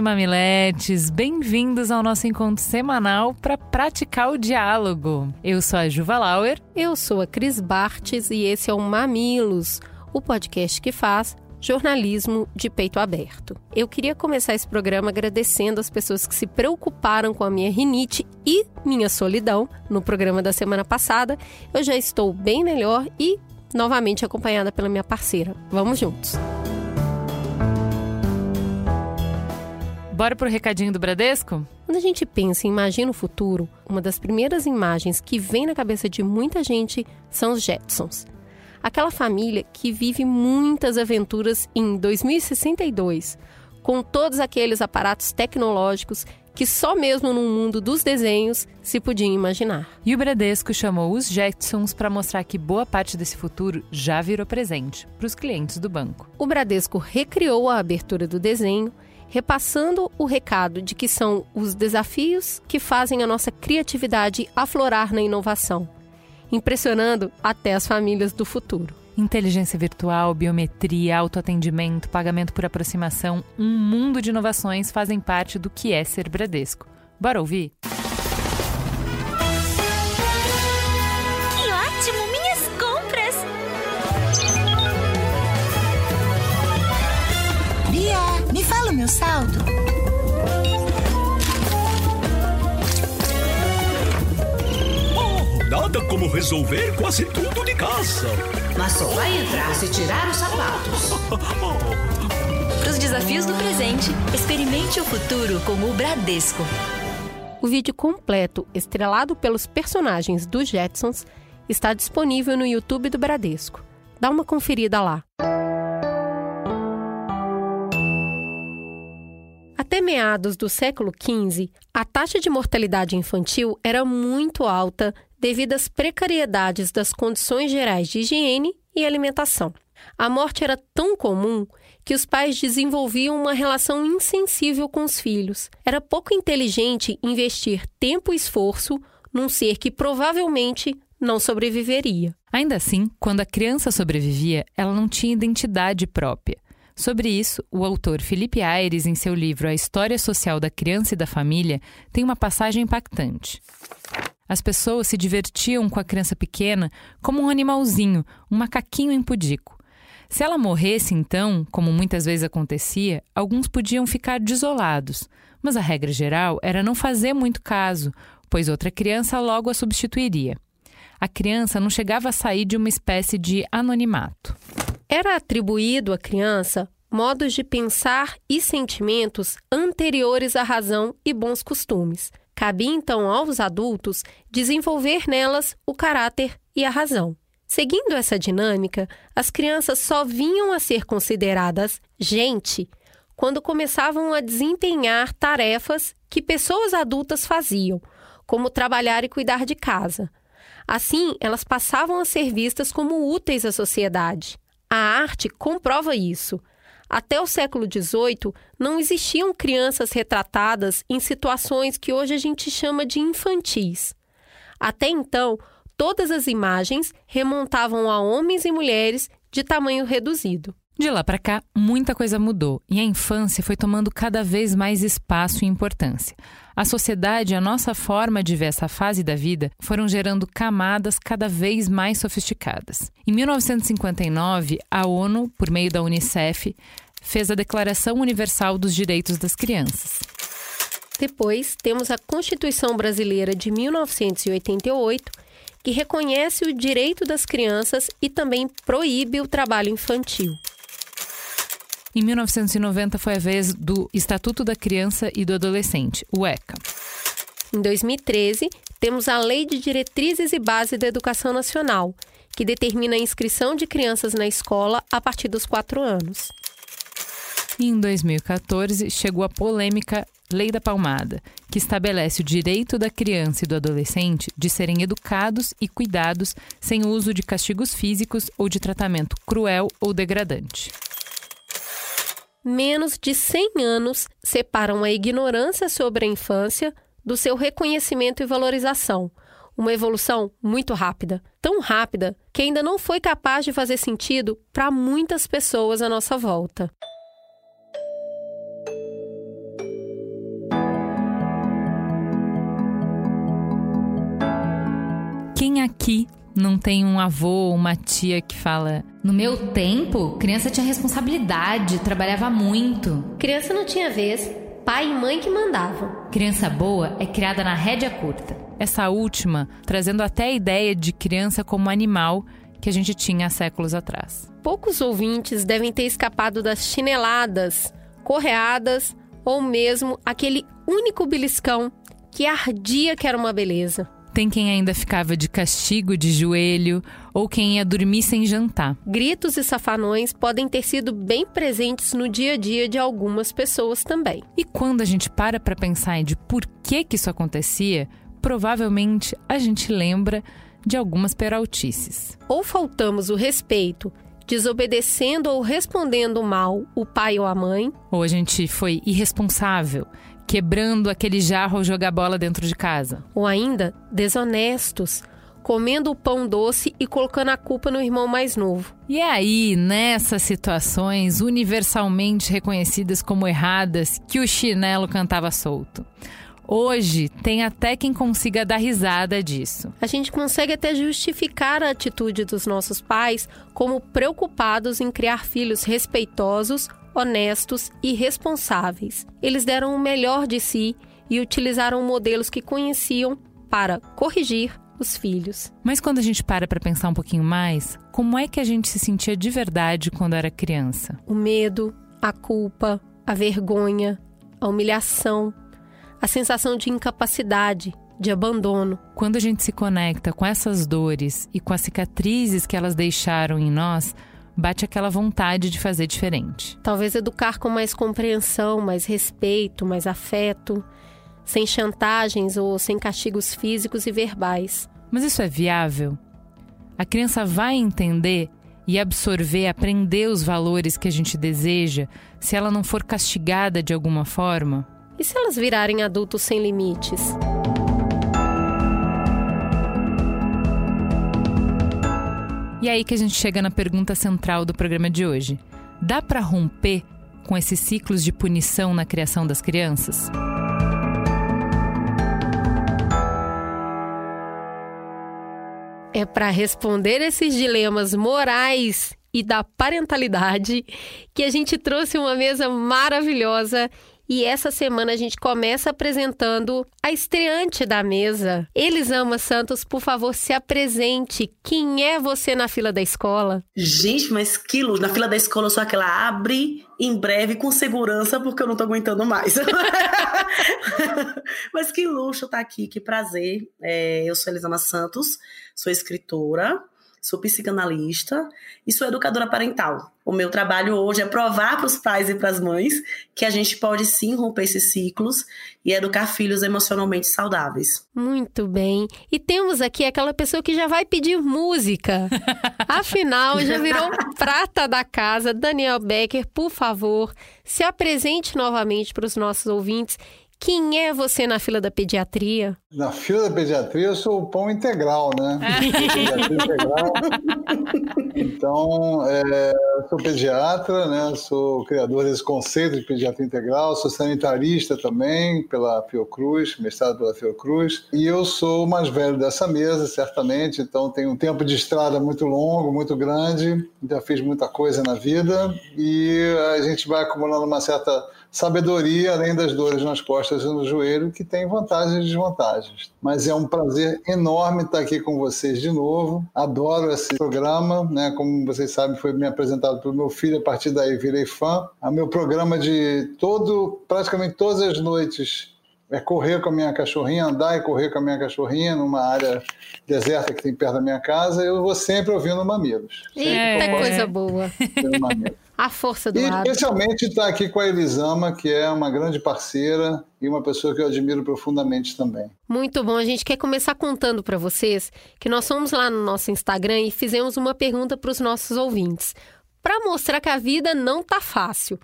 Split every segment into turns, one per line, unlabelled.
e mamiletes, bem-vindos ao nosso encontro semanal para praticar o diálogo. Eu sou a Juva Lauer.
Eu sou a Cris Bartes e esse é o Mamilos, o podcast que faz jornalismo de peito aberto. Eu queria começar esse programa agradecendo as pessoas que se preocuparam com a minha rinite e minha solidão no programa da semana passada. Eu já estou bem melhor e novamente acompanhada pela minha parceira. Vamos juntos!
Bora pro recadinho do Bradesco?
Quando a gente pensa em Imagina o Futuro, uma das primeiras imagens que vem na cabeça de muita gente são os Jetsons. Aquela família que vive muitas aventuras em 2062, com todos aqueles aparatos tecnológicos que só mesmo no mundo dos desenhos se podiam imaginar.
E o Bradesco chamou os Jetsons para mostrar que boa parte desse futuro já virou presente para os clientes do banco.
O Bradesco recriou a abertura do desenho repassando o recado de que são os desafios que fazem a nossa criatividade aflorar na inovação, impressionando até as famílias do futuro.
Inteligência virtual, biometria, autoatendimento, pagamento por aproximação, um mundo de inovações fazem parte do que é ser Bradesco. Bora ouvir?
Saldo?
Oh, nada como resolver quase tudo de casa.
Mas só vai entrar se tirar os sapatos.
Para os desafios do presente, experimente o futuro com o Bradesco.
O vídeo completo, estrelado pelos personagens dos Jetsons, está disponível no YouTube do Bradesco. Dá uma conferida lá. Até meados do século XV, a taxa de mortalidade infantil era muito alta devido às precariedades das condições gerais de higiene e alimentação. A morte era tão comum que os pais desenvolviam uma relação insensível com os filhos. Era pouco inteligente investir tempo e esforço num ser que provavelmente não sobreviveria.
Ainda assim, quando a criança sobrevivia, ela não tinha identidade própria. Sobre isso, o autor Felipe Aires, em seu livro A História Social da Criança e da Família, tem uma passagem impactante. As pessoas se divertiam com a criança pequena como um animalzinho, um macaquinho impudico. Se ela morresse, então, como muitas vezes acontecia, alguns podiam ficar desolados, mas a regra geral era não fazer muito caso, pois outra criança logo a substituiria. A criança não chegava a sair de uma espécie de anonimato.
Era atribuído à criança modos de pensar e sentimentos anteriores à razão e bons costumes. Cabia então aos adultos desenvolver nelas o caráter e a razão. Seguindo essa dinâmica, as crianças só vinham a ser consideradas gente quando começavam a desempenhar tarefas que pessoas adultas faziam, como trabalhar e cuidar de casa. Assim, elas passavam a ser vistas como úteis à sociedade. A arte comprova isso. Até o século XVIII, não existiam crianças retratadas em situações que hoje a gente chama de infantis. Até então, todas as imagens remontavam a homens e mulheres de tamanho reduzido.
De lá para cá, muita coisa mudou e a infância foi tomando cada vez mais espaço e importância. A sociedade e a nossa forma de ver essa fase da vida foram gerando camadas cada vez mais sofisticadas. Em 1959, a ONU, por meio da Unicef, fez a Declaração Universal dos Direitos das Crianças.
Depois, temos a Constituição Brasileira de 1988, que reconhece o direito das crianças e também proíbe o trabalho infantil.
Em 1990 foi a vez do Estatuto da Criança e do Adolescente, o ECA.
Em 2013, temos a Lei de Diretrizes e Base da Educação Nacional, que determina a inscrição de crianças na escola a partir dos 4 anos.
E em 2014 chegou a polêmica Lei da Palmada, que estabelece o direito da criança e do adolescente de serem educados e cuidados sem uso de castigos físicos ou de tratamento cruel ou degradante.
Menos de 100 anos separam a ignorância sobre a infância do seu reconhecimento e valorização. Uma evolução muito rápida, tão rápida que ainda não foi capaz de fazer sentido para muitas pessoas à nossa volta.
Quem aqui não tem um avô ou uma tia que fala: No meu tempo, criança tinha responsabilidade, trabalhava muito.
Criança não tinha vez, pai e mãe que mandavam.
Criança boa é criada na rédea curta. Essa última trazendo até a ideia de criança como animal que a gente tinha há séculos atrás.
Poucos ouvintes devem ter escapado das chineladas, correadas ou mesmo aquele único beliscão que ardia que era uma beleza.
Tem quem ainda ficava de castigo de joelho ou quem ia dormir sem jantar.
Gritos e safanões podem ter sido bem presentes no dia a dia de algumas pessoas também.
E quando a gente para para pensar de por que que isso acontecia, provavelmente a gente lembra de algumas peraltices.
Ou faltamos o respeito, desobedecendo ou respondendo mal o pai ou a mãe,
Ou a gente foi irresponsável, quebrando aquele jarro ao jogar bola dentro de casa.
ou ainda desonestos, comendo o pão doce e colocando a culpa no irmão mais novo.
E é aí, nessas situações universalmente reconhecidas como erradas, que o chinelo cantava solto. Hoje tem até quem consiga dar risada disso.
A gente consegue até justificar a atitude dos nossos pais como preocupados em criar filhos respeitosos, honestos e responsáveis. Eles deram o melhor de si e utilizaram modelos que conheciam para corrigir os filhos.
Mas quando a gente para para pensar um pouquinho mais, como é que a gente se sentia de verdade quando era criança?
O medo, a culpa, a vergonha, a humilhação, a sensação de incapacidade, de abandono.
Quando a gente se conecta com essas dores e com as cicatrizes que elas deixaram em nós, bate aquela vontade de fazer diferente.
Talvez educar com mais compreensão, mais respeito, mais afeto, sem chantagens ou sem castigos físicos e verbais.
Mas isso é viável? A criança vai entender e absorver, aprender os valores que a gente deseja se ela não for castigada de alguma forma?
E se elas virarem adultos sem limites?
E é aí que a gente chega na pergunta central do programa de hoje. Dá para romper com esses ciclos de punição na criação das crianças?
É para responder esses dilemas morais e da parentalidade que a gente trouxe uma mesa maravilhosa e essa semana a gente começa apresentando a estreante da mesa. Elisama Santos, por favor, se apresente. Quem é você na fila da escola?
Gente, mas que luxo. Na fila da escola eu sou aquela abre em breve com segurança porque eu não tô aguentando mais. mas que luxo estar aqui, que prazer. É, eu sou Elisama Santos, sou escritora, sou psicanalista e sou educadora parental. O meu trabalho hoje é provar para os pais e para as mães que a gente pode sim romper esses ciclos e educar filhos emocionalmente saudáveis.
Muito bem. E temos aqui aquela pessoa que já vai pedir música. Afinal, já virou prata da casa. Daniel Becker, por favor, se apresente novamente para os nossos ouvintes. Quem é você na fila da pediatria?
Na fila da pediatria eu sou o pão integral, né? Integral. Então, é, eu sou pediatra, né? Sou criador desse conceito de pediatria integral, sou sanitarista também pela Fiocruz, mestrado pela Fiocruz, e eu sou o mais velho dessa mesa, certamente, então tenho um tempo de estrada muito longo, muito grande, já fiz muita coisa na vida e a gente vai acumulando uma certa sabedoria, além das dores nas costas e no joelho, que tem vantagens e desvantagens. Mas é um prazer enorme estar aqui com vocês de novo. Adoro esse programa, né? Como vocês sabem, foi me apresentado pelo meu filho, a partir daí virei fã. O meu programa de todo, praticamente todas as noites é correr com a minha cachorrinha, andar e correr com a minha cachorrinha numa área deserta que tem perto da minha casa, eu vou sempre ouvindo Mamilos.
Eita,
posso,
coisa boa. A força do
e
hábito.
especialmente estar aqui com a Elisama, que é uma grande parceira e uma pessoa que eu admiro profundamente também.
Muito bom. A gente quer começar contando para vocês que nós fomos lá no nosso Instagram e fizemos uma pergunta para os nossos ouvintes, para mostrar que a vida não tá fácil.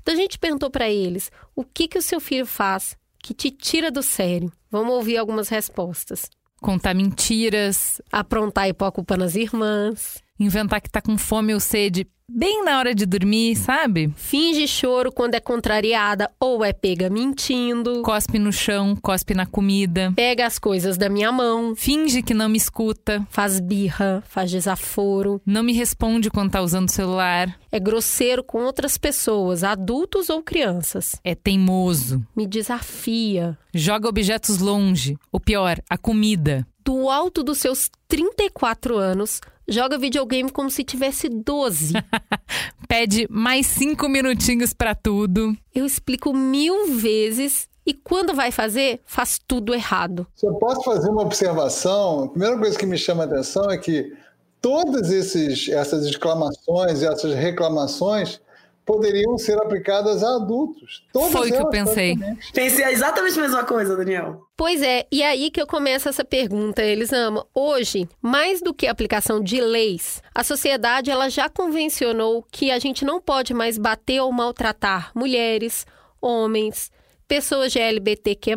Então a gente perguntou para eles: o que que o seu filho faz que te tira do sério? Vamos ouvir algumas respostas.
Contar mentiras,
Aprontar e pôr a culpa nas irmãs.
Inventar que tá com fome ou sede bem na hora de dormir, sabe?
Finge choro quando é contrariada ou é pega mentindo.
Cospe no chão, cospe na comida.
Pega as coisas da minha mão.
Finge que não me escuta.
Faz birra, faz desaforo.
Não me responde quando tá usando o celular.
É grosseiro com outras pessoas, adultos ou crianças.
É teimoso.
Me desafia.
Joga objetos longe. O pior, a comida.
Do alto dos seus 34 anos, joga videogame como se tivesse 12.
Pede mais cinco minutinhos pra tudo.
Eu explico mil vezes e quando vai fazer, faz tudo errado.
Se eu posso fazer uma observação, a primeira coisa que me chama a atenção é que todas esses, essas exclamações e essas reclamações poderiam ser aplicadas a adultos. Todas
Foi o que eu pensei.
Pensei exatamente a mesma coisa, Daniel.
Pois é, e aí que eu começo essa pergunta, Elisama. Hoje, mais do que a aplicação de leis, a sociedade ela já convencionou que a gente não pode mais bater ou maltratar mulheres, homens, pessoas de LGBTQ+,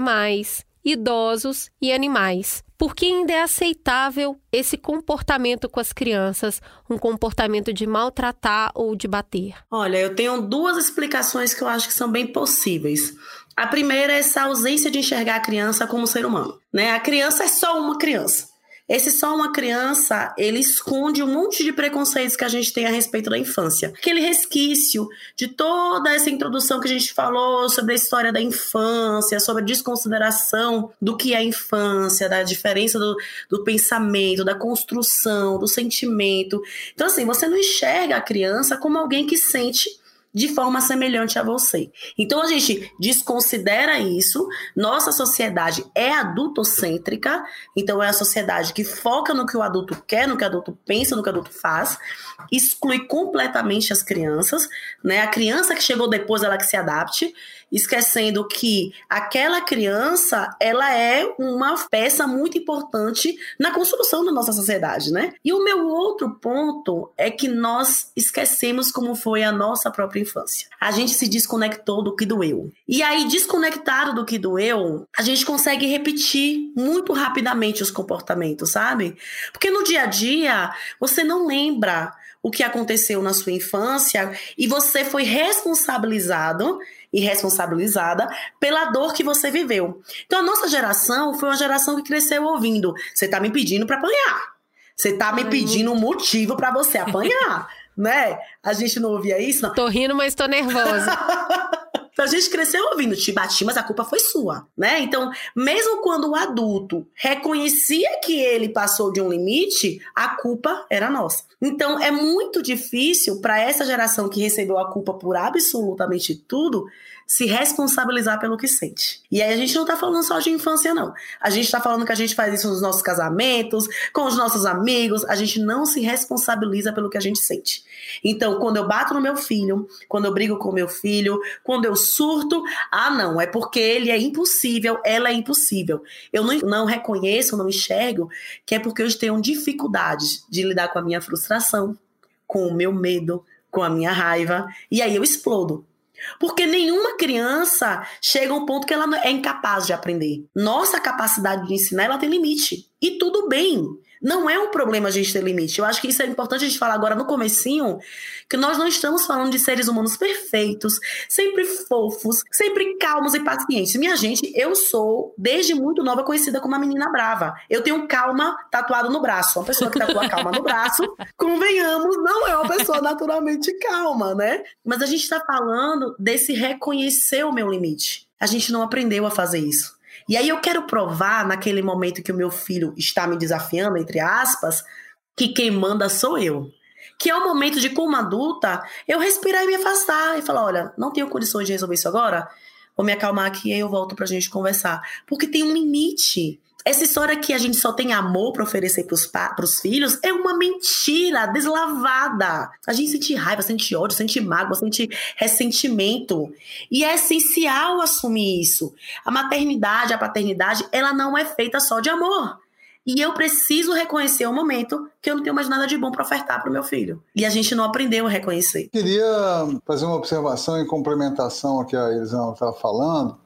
idosos e animais. Porque ainda é aceitável esse comportamento com as crianças, um comportamento de maltratar ou de bater.
Olha, eu tenho duas explicações que eu acho que são bem possíveis. A primeira é essa ausência de enxergar a criança como ser humano, né? A criança é só uma criança. Esse só uma criança, ele esconde um monte de preconceitos que a gente tem a respeito da infância. Aquele resquício de toda essa introdução que a gente falou sobre a história da infância, sobre a desconsideração do que é a infância, da diferença do, do pensamento, da construção, do sentimento. Então, assim, você não enxerga a criança como alguém que sente de forma semelhante a você. Então a gente desconsidera isso. Nossa sociedade é adultocêntrica, então é a sociedade que foca no que o adulto quer, no que o adulto pensa, no que o adulto faz, exclui completamente as crianças, né? A criança que chegou depois ela que se adapte, esquecendo que aquela criança, ela é uma peça muito importante na construção da nossa sociedade, né? E o meu outro ponto é que nós esquecemos como foi a nossa própria infância. A gente se desconectou do que doeu. E aí, desconectado do que doeu, a gente consegue repetir muito rapidamente os comportamentos, sabe? Porque no dia a dia, você não lembra o que aconteceu na sua infância e você foi responsabilizado e responsabilizada pela dor que você viveu. Então a nossa geração foi uma geração que cresceu ouvindo: você tá me pedindo para apanhar. Você tá me pedindo um motivo para você apanhar, né? A gente não ouvia isso, não.
Tô rindo, mas tô nervosa.
Então a gente cresceu ouvindo, te bati, mas a culpa foi sua, né? Então, mesmo quando o adulto reconhecia que ele passou de um limite, a culpa era nossa. Então, é muito difícil para essa geração que recebeu a culpa por absolutamente tudo se responsabilizar pelo que sente. E aí a gente não tá falando só de infância, não. A gente tá falando que a gente faz isso nos nossos casamentos, com os nossos amigos, a gente não se responsabiliza pelo que a gente sente. Então, quando eu bato no meu filho, quando eu brigo com meu filho, quando eu surto, ah, não, é porque ele é impossível, ela é impossível. Eu não, não reconheço, não enxergo que é porque eu tenho dificuldades de lidar com a minha frustração, com o meu medo, com a minha raiva, e aí eu explodo. Porque nenhuma criança chega a um ponto que ela é incapaz de aprender. Nossa capacidade de ensinar, ela tem limite. E tudo bem. Não é um problema a gente ter limite. Eu acho que isso é importante a gente falar agora no comecinho, que nós não estamos falando de seres humanos perfeitos, sempre fofos, sempre calmos e pacientes. Minha gente, eu sou, desde muito nova, conhecida como uma menina brava. Eu tenho calma tatuado no braço. Uma pessoa que tatua calma no braço, convenhamos, não é uma pessoa naturalmente calma, né? Mas a gente está falando desse reconhecer o meu limite. A gente não aprendeu a fazer isso. E aí eu quero provar, naquele momento que o meu filho está me desafiando, entre aspas, que quem manda sou eu. Que é o momento de, como adulta, eu respirar e me afastar e falar: olha, não tenho condições de resolver isso agora, vou me acalmar aqui e eu volto pra gente conversar. Porque tem um limite. Essa história que a gente só tem amor para oferecer para os filhos é uma mentira deslavada. A gente sente raiva, sente ódio, sente mágoa, sente ressentimento. E é essencial assumir isso. A maternidade, a paternidade, ela não é feita só de amor. E eu preciso reconhecer o momento que eu não tenho mais nada de bom para ofertar para o meu filho. E a gente não aprendeu a reconhecer.
Queria fazer uma observação em complementação ao que a Elisão estava falando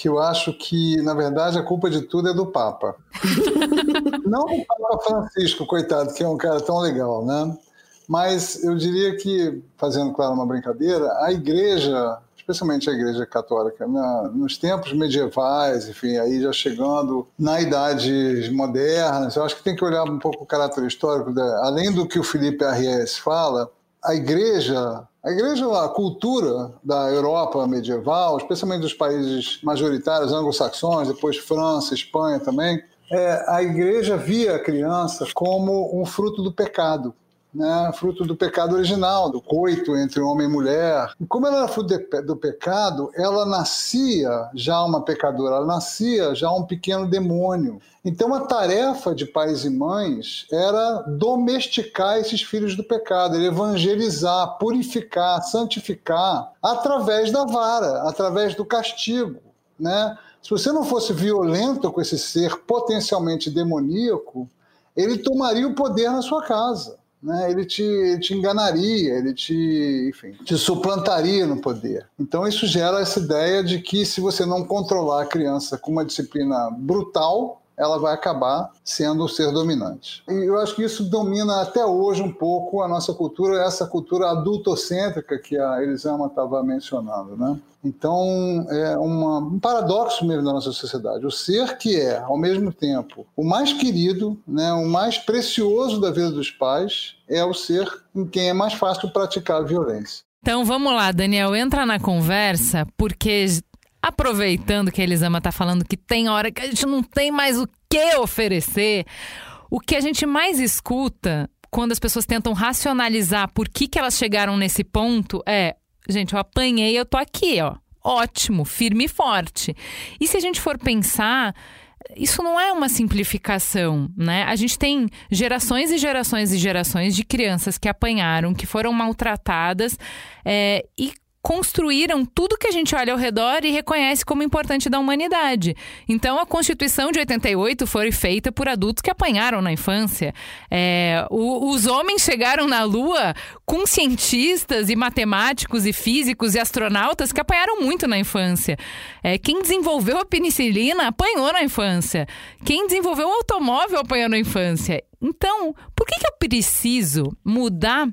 que eu acho que, na verdade, a culpa de tudo é do Papa. Não do Papa Francisco, coitado, que é um cara tão legal, né? Mas eu diria que, fazendo, claro, uma brincadeira, a igreja, especialmente a igreja católica, né, nos tempos medievais, enfim, aí já chegando na idade moderna, eu acho que tem que olhar um pouco o caráter histórico, além do que o Felipe Arries fala, a igreja a igreja, a cultura da Europa medieval, especialmente dos países majoritários anglo-saxões, depois França, Espanha também, é, a igreja via a criança como um fruto do pecado né, fruto do pecado original, do coito entre homem e mulher. E como ela era fruto de, do pecado, ela nascia já uma pecadora, ela nascia já um pequeno demônio. Então a tarefa de pais e mães era domesticar esses filhos do pecado, evangelizar, purificar, santificar através da vara, através do castigo, né? Se você não fosse violento com esse ser potencialmente demoníaco, ele tomaria o poder na sua casa né, ele te, te enganaria, ele te, enfim, te suplantaria no poder. Então isso gera essa ideia de que se você não controlar a criança com uma disciplina brutal, ela vai acabar sendo o ser dominante. E eu acho que isso domina até hoje um pouco a nossa cultura, essa cultura adultocêntrica que a Elisama estava mencionando, né? Então, é uma, um paradoxo mesmo da nossa sociedade. O ser que é, ao mesmo tempo, o mais querido, né, o mais precioso da vida dos pais, é o ser em quem é mais fácil praticar a violência.
Então vamos lá, Daniel, entra na conversa, porque aproveitando que a Elisama está falando que tem hora que a gente não tem mais o que oferecer, o que a gente mais escuta quando as pessoas tentam racionalizar por que, que elas chegaram nesse ponto é: gente, eu apanhei, eu tô aqui, ó. Ótimo, firme e forte. E se a gente for pensar, isso não é uma simplificação, né? A gente tem gerações e gerações e gerações de crianças que apanharam, que foram maltratadas é, e construíram tudo que a gente olha ao redor e reconhece como importante da humanidade. Então, a Constituição de 88 foi feita por adultos que apanharam na infância. É, o, os homens chegaram na Lua com cientistas e matemáticos e físicos e astronautas que apanharam muito na infância. É, quem desenvolveu a penicilina apanhou na infância. Quem desenvolveu o automóvel apanhou na infância. Então, por que, que eu preciso mudar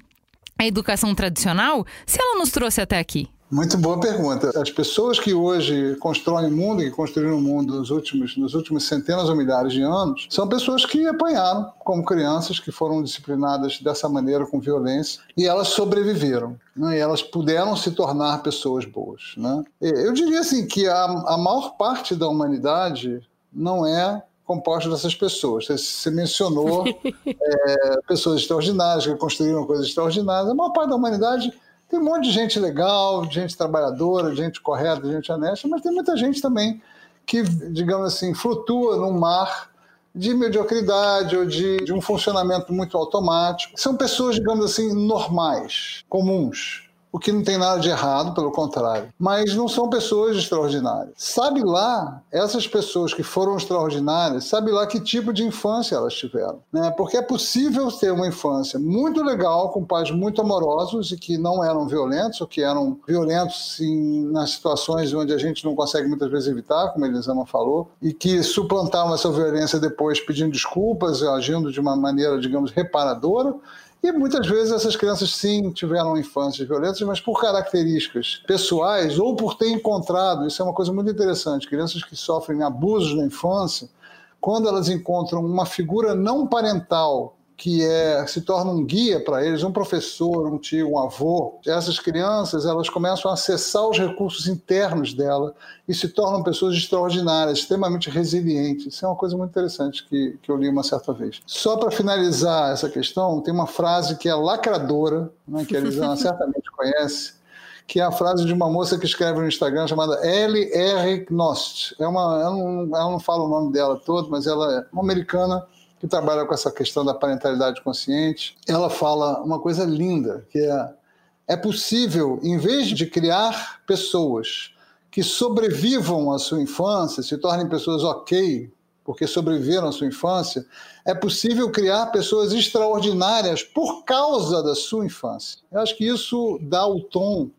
a educação tradicional se ela nos trouxe até aqui?
Muito boa pergunta. As pessoas que hoje constroem o mundo e construíram o mundo nos últimos, nos últimos centenas ou milhares de anos são pessoas que apanharam como crianças, que foram disciplinadas dessa maneira, com violência, e elas sobreviveram. Né? E elas puderam se tornar pessoas boas. Né? Eu diria assim que a, a maior parte da humanidade não é composta dessas pessoas. Você mencionou é, pessoas extraordinárias que construíram coisas extraordinárias. A maior parte da humanidade tem um monte de gente legal, gente trabalhadora, gente correta, gente honesta, mas tem muita gente também que, digamos assim, flutua num mar de mediocridade ou de, de um funcionamento muito automático. São pessoas, digamos assim, normais, comuns o que não tem nada de errado, pelo contrário. Mas não são pessoas extraordinárias. Sabe lá, essas pessoas que foram extraordinárias, sabe lá que tipo de infância elas tiveram. Né? Porque é possível ter uma infância muito legal, com pais muito amorosos e que não eram violentos, ou que eram violentos nas situações onde a gente não consegue muitas vezes evitar, como a Elisama falou, e que suplantavam essa violência depois pedindo desculpas, agindo de uma maneira, digamos, reparadora e muitas vezes essas crianças sim tiveram infâncias violentas, mas por características pessoais ou por ter encontrado, isso é uma coisa muito interessante, crianças que sofrem abusos na infância, quando elas encontram uma figura não parental que é, se torna um guia para eles, um professor, um tio, um avô. Essas crianças elas começam a acessar os recursos internos dela e se tornam pessoas extraordinárias, extremamente resilientes. Isso é uma coisa muito interessante que, que eu li uma certa vez. Só para finalizar essa questão, tem uma frase que é lacradora, né, que a Elisana certamente conhece, que é a frase de uma moça que escreve no Instagram chamada L.R. Knost. É uma, ela não, ela não fala o nome dela todo, mas ela é uma americana que trabalha com essa questão da parentalidade consciente. Ela fala uma coisa linda, que é é possível, em vez de criar pessoas que sobrevivam à sua infância, se tornem pessoas ok, porque sobreviveram à sua infância, é possível criar pessoas extraordinárias por causa da sua infância. Eu acho que isso dá o tom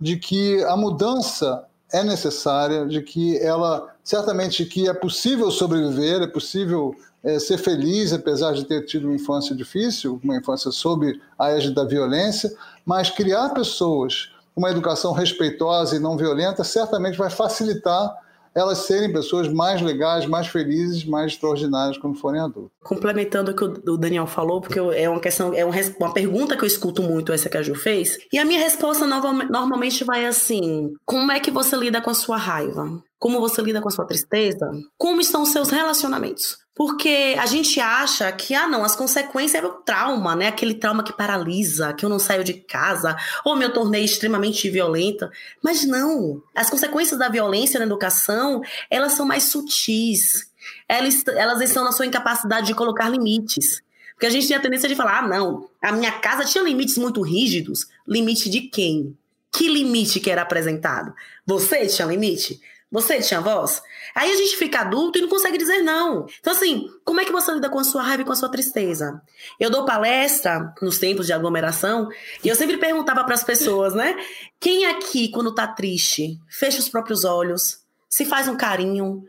de que a mudança é necessária, de que ela certamente que é possível sobreviver, é possível é, ser feliz apesar de ter tido uma infância difícil, uma infância sob a égide da violência, mas criar pessoas com uma educação respeitosa e não violenta certamente vai facilitar elas serem pessoas mais legais, mais felizes, mais extraordinárias quando forem adultos.
Complementando o que o Daniel falou, porque é uma questão, é uma pergunta que eu escuto muito essa que a Ju fez, e a minha resposta normalmente vai assim: como é que você lida com a sua raiva? Como você lida com a sua tristeza? Como estão os seus relacionamentos? Porque a gente acha que, ah, não, as consequências é o trauma, né? Aquele trauma que paralisa, que eu não saio de casa, ou me tornei extremamente violenta. Mas não. As consequências da violência na educação, elas são mais sutis. Elas, elas estão na sua incapacidade de colocar limites. Porque a gente tem a tendência de falar, ah, não, a minha casa tinha limites muito rígidos. Limite de quem? Que limite que era apresentado? Você tinha limite? Você tinha voz? Aí a gente fica adulto e não consegue dizer não. Então, assim, como é que você lida com a sua raiva e com a sua tristeza? Eu dou palestra nos tempos de aglomeração e eu sempre perguntava para as pessoas, né? Quem aqui, quando tá triste, fecha os próprios olhos, se faz um carinho,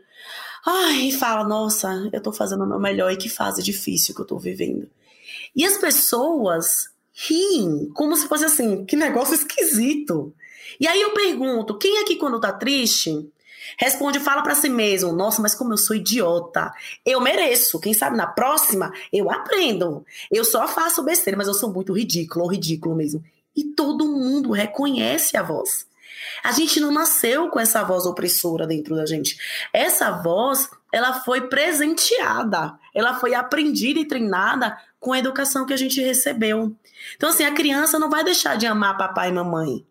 ai, e fala: Nossa, eu tô fazendo o meu melhor e que fase difícil que eu tô vivendo. E as pessoas riem, como se fosse assim, que negócio esquisito. E aí eu pergunto: quem aqui, quando tá triste, Responde, fala para si mesmo: Nossa, mas como eu sou idiota. Eu mereço. Quem sabe na próxima eu aprendo. Eu só faço besteira, mas eu sou muito ridículo, ou ridículo mesmo. E todo mundo reconhece a voz. A gente não nasceu com essa voz opressora dentro da gente. Essa voz, ela foi presenteada, ela foi aprendida e treinada com a educação que a gente recebeu. Então, assim, a criança não vai deixar de amar papai e mamãe.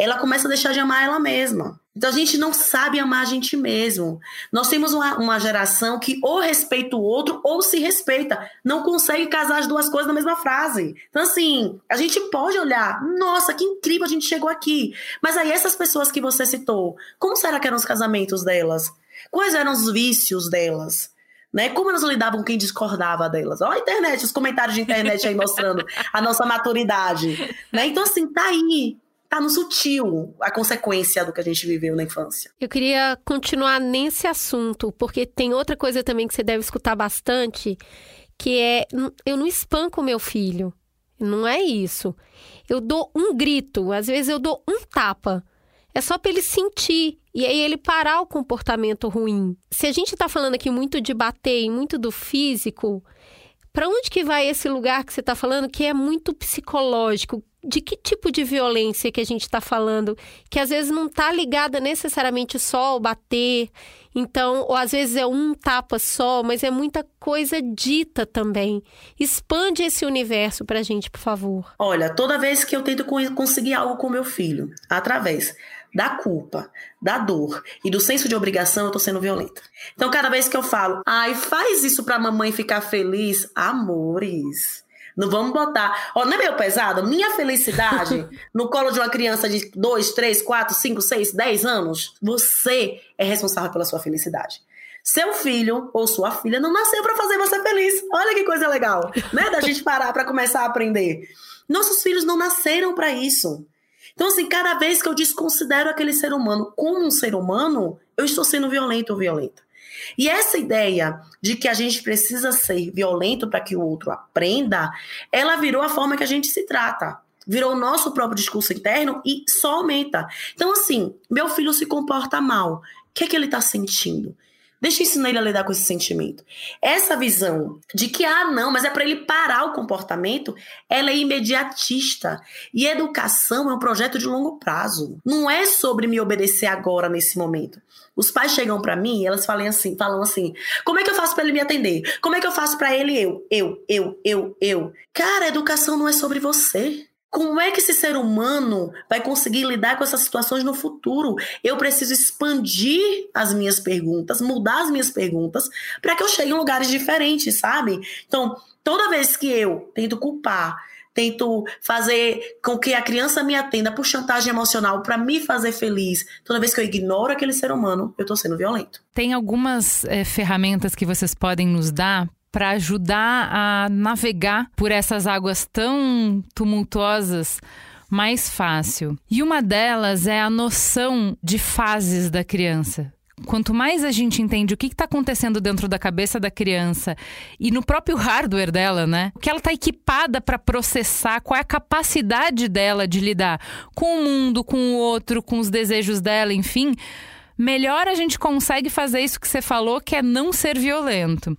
Ela começa a deixar de amar ela mesma. Então a gente não sabe amar a gente mesmo. Nós temos uma, uma, geração que ou respeita o outro ou se respeita. Não consegue casar as duas coisas na mesma frase. Então, assim, a gente pode olhar, nossa, que incrível a gente chegou aqui. Mas aí essas pessoas que você citou, como será que eram os casamentos delas? Quais eram os vícios delas? Né? Como elas lidavam com quem discordava delas? Olha a internet, os comentários de internet aí mostrando a nossa maturidade. Né? Então, assim, tá aí tá no sutil a consequência do que a gente viveu na infância.
Eu queria continuar nesse assunto, porque tem outra coisa também que você deve escutar bastante, que é eu não espanco meu filho. Não é isso. Eu dou um grito, às vezes eu dou um tapa. É só para ele sentir e aí ele parar o comportamento ruim. Se a gente está falando aqui muito de bater e muito do físico, para onde que vai esse lugar que você está falando que é muito psicológico? De que tipo de violência que a gente está falando? Que às vezes não está ligada necessariamente só ao bater, então, ou às vezes é um tapa só, mas é muita coisa dita também. Expande esse universo para a gente, por favor.
Olha, toda vez que eu tento conseguir algo com meu filho, através da culpa, da dor e do senso de obrigação, eu tô sendo violenta. Então, cada vez que eu falo, ai, faz isso pra mamãe ficar feliz, amores. Não vamos botar. Ó, não é meio pesado? Minha felicidade no colo de uma criança de 2, 3, 4, 5, 6, 10 anos. Você é responsável pela sua felicidade. Seu filho ou sua filha não nasceu para fazer você feliz. Olha que coisa legal, né? Da gente parar para começar a aprender. Nossos filhos não nasceram para isso. Então, assim, cada vez que eu desconsidero aquele ser humano como um ser humano, eu estou sendo violento ou violenta. E essa ideia de que a gente precisa ser violento para que o outro aprenda, ela virou a forma que a gente se trata. Virou o nosso próprio discurso interno e só aumenta. Então, assim, meu filho se comporta mal. O que é que ele está sentindo? Deixa eu ensinar ele a lidar com esse sentimento. Essa visão de que, ah, não, mas é para ele parar o comportamento, ela é imediatista. E educação é um projeto de longo prazo. Não é sobre me obedecer agora, nesse momento. Os pais chegam para mim e elas falam assim, falam assim: como é que eu faço para ele me atender? Como é que eu faço para ele eu? Eu, eu, eu, eu. Cara, educação não é sobre você. Como é que esse ser humano vai conseguir lidar com essas situações no futuro? Eu preciso expandir as minhas perguntas, mudar as minhas perguntas, para que eu chegue em lugares diferentes, sabe? Então, toda vez que eu tento culpar, tento fazer com que a criança me atenda por chantagem emocional para me fazer feliz, toda vez que eu ignoro aquele ser humano, eu estou sendo violento.
Tem algumas é, ferramentas que vocês podem nos dar para ajudar a navegar por essas águas tão tumultuosas mais fácil. E uma delas é a noção de fases da criança. Quanto mais a gente entende o que está acontecendo dentro da cabeça da criança e no próprio hardware dela, né? O que ela está equipada para processar, qual é a capacidade dela de lidar com o mundo, com o outro, com os desejos dela, enfim melhor a gente consegue fazer isso que você falou, que é não ser violento.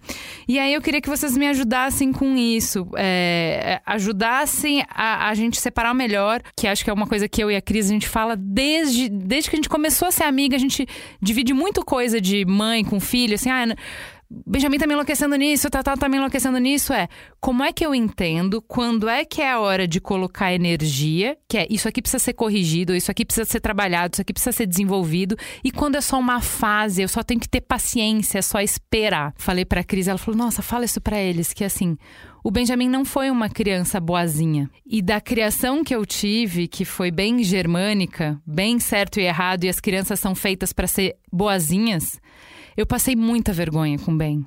E aí eu queria que vocês me ajudassem com isso, é, ajudassem a, a gente separar melhor, que acho que é uma coisa que eu e a Cris a gente fala desde, desde que a gente começou a ser amiga, a gente divide muito coisa de mãe com filho, assim, ah, Benjamin tá me enlouquecendo nisso, Tatá tá me enlouquecendo nisso. É como é que eu entendo quando é que é a hora de colocar energia, que é isso aqui precisa ser corrigido, isso aqui precisa ser trabalhado, isso aqui precisa ser desenvolvido, e quando é só uma fase, eu só tenho que ter paciência, é só esperar. Falei pra Cris, ela falou: Nossa, fala isso para eles, que assim. O Benjamin não foi uma criança boazinha. E da criação que eu tive, que foi bem germânica, bem certo e errado, e as crianças são feitas para ser boazinhas, eu passei muita vergonha com o Ben.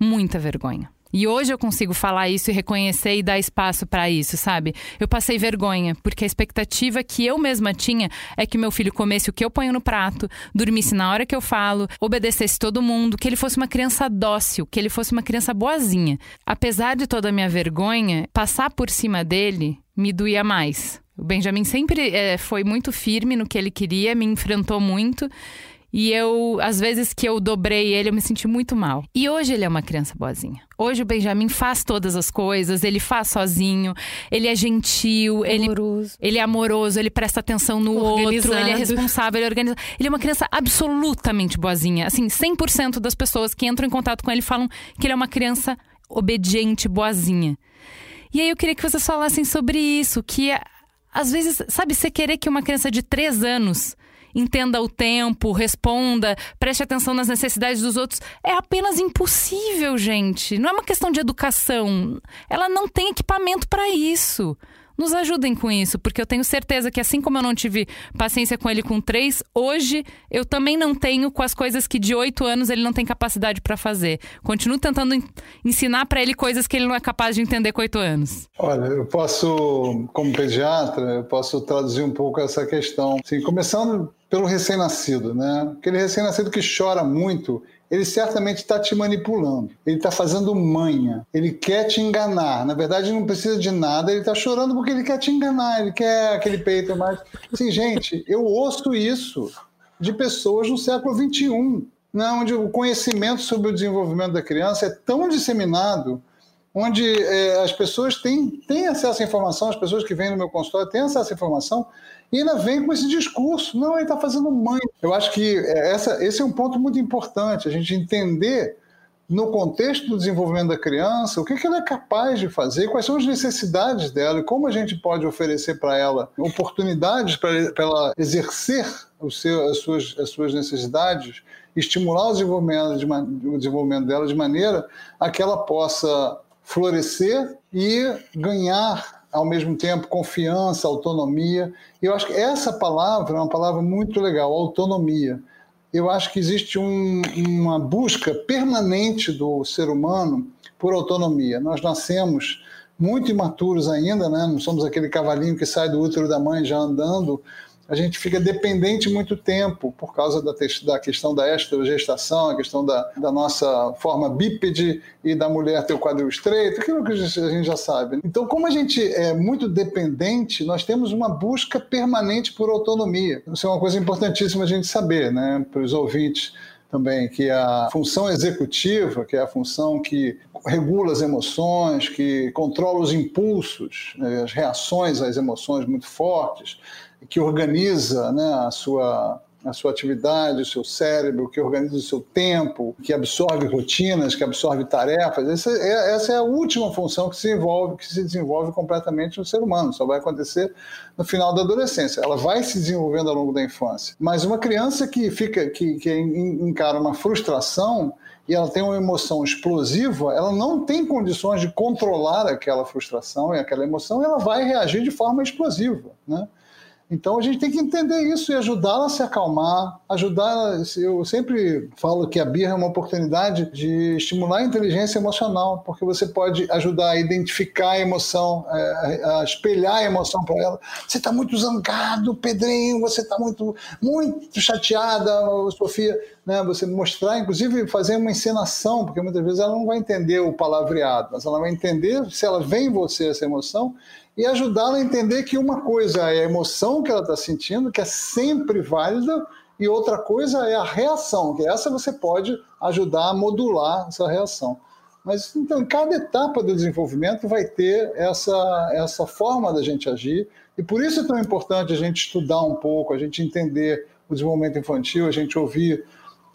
Muita vergonha. E hoje eu consigo falar isso e reconhecer e dar espaço para isso, sabe? Eu passei vergonha, porque a expectativa que eu mesma tinha é que meu filho comesse o que eu ponho no prato, dormisse na hora que eu falo, obedecesse todo mundo, que ele fosse uma criança dócil, que ele fosse uma criança boazinha. Apesar de toda a minha vergonha, passar por cima dele me doía mais. O Benjamin sempre é, foi muito firme no que ele queria, me enfrentou muito. E eu, às vezes que eu dobrei ele, eu me senti muito mal. E hoje ele é uma criança boazinha. Hoje o Benjamin faz todas as coisas, ele faz sozinho, ele é gentil, amoroso. ele, ele é amoroso, ele presta atenção no outro, ele é responsável, ele é organiza. Ele é uma criança absolutamente boazinha. Assim, 100% das pessoas que entram em contato com ele falam que ele é uma criança obediente, boazinha. E aí eu queria que vocês falassem sobre isso, que às vezes, sabe, você querer que uma criança de 3 anos entenda o tempo, responda, preste atenção nas necessidades dos outros. É apenas impossível, gente. Não é uma questão de educação. Ela não tem equipamento para isso nos ajudem com isso, porque eu tenho certeza que assim como eu não tive paciência com ele com três, hoje eu também não tenho com as coisas que de oito anos ele não tem capacidade para fazer. Continuo tentando ensinar para ele coisas que ele não é capaz de entender com oito anos.
Olha, eu posso, como pediatra, eu posso traduzir um pouco essa questão. Assim, começando pelo recém-nascido, né? Aquele recém-nascido que chora muito, ele certamente está te manipulando. Ele está fazendo manha. Ele quer te enganar. Na verdade, não precisa de nada. Ele está chorando porque ele quer te enganar. Ele quer aquele peito mais. Assim, gente, eu ouço isso de pessoas no século XXI, né, onde o conhecimento sobre o desenvolvimento da criança é tão disseminado onde é, as pessoas têm, têm acesso à informação, as pessoas que vêm no meu consultório têm acesso à informação, e ainda vem com esse discurso. Não, ele está fazendo mãe. Eu acho que é, essa, esse é um ponto muito importante, a gente entender no contexto do desenvolvimento da criança, o que, que ela é capaz de fazer, quais são as necessidades dela e como a gente pode oferecer para ela oportunidades para ela exercer seu, as, suas, as suas necessidades, estimular o desenvolvimento, de, o desenvolvimento dela de maneira a que ela possa florescer e ganhar ao mesmo tempo confiança, autonomia. Eu acho que essa palavra é uma palavra muito legal, autonomia. Eu acho que existe um, uma busca permanente do ser humano por autonomia. Nós nascemos muito imaturos ainda, né? não somos aquele cavalinho que sai do útero da mãe já andando, a gente fica dependente muito tempo por causa da, da questão da estrogestação, a questão da, da, nossa forma bípede e da mulher ter o quadril estreito, aquilo que a gente já sabe. Então, como a gente é muito dependente, nós temos uma busca permanente por autonomia. Isso é uma coisa importantíssima a gente saber, né, para os ouvintes também, que a função executiva, que é a função que regula as emoções, que controla os impulsos, né, as reações às emoções muito fortes, que organiza né, a sua a sua atividade, o seu cérebro, que organiza o seu tempo, que absorve rotinas, que absorve tarefas. Essa é, essa é a última função que se, envolve, que se desenvolve completamente no ser humano. Só vai acontecer no final da adolescência. Ela vai se desenvolvendo ao longo da infância. Mas uma criança que fica, que, que encara uma frustração e ela tem uma emoção explosiva, ela não tem condições de controlar aquela frustração e aquela emoção, ela vai reagir de forma explosiva, né? Então a gente tem que entender isso e ajudá-la a se acalmar, ajudar. Eu sempre falo que a birra é uma oportunidade de estimular a inteligência emocional, porque você pode ajudar a identificar a emoção, é, a espelhar a emoção para ela. Você está muito zangado, Pedrinho, você está muito, muito chateada, Sofia. Né, você mostrar, inclusive fazer uma encenação, porque muitas vezes ela não vai entender o palavreado, mas ela vai entender se ela vem em você essa emoção e ajudá-la a entender que uma coisa é a emoção que ela está sentindo, que é sempre válida, e outra coisa é a reação, que essa você pode ajudar a modular essa reação. Mas então, em cada etapa do desenvolvimento vai ter essa, essa forma da gente agir, e por isso é tão importante a gente estudar um pouco, a gente entender o desenvolvimento infantil, a gente ouvir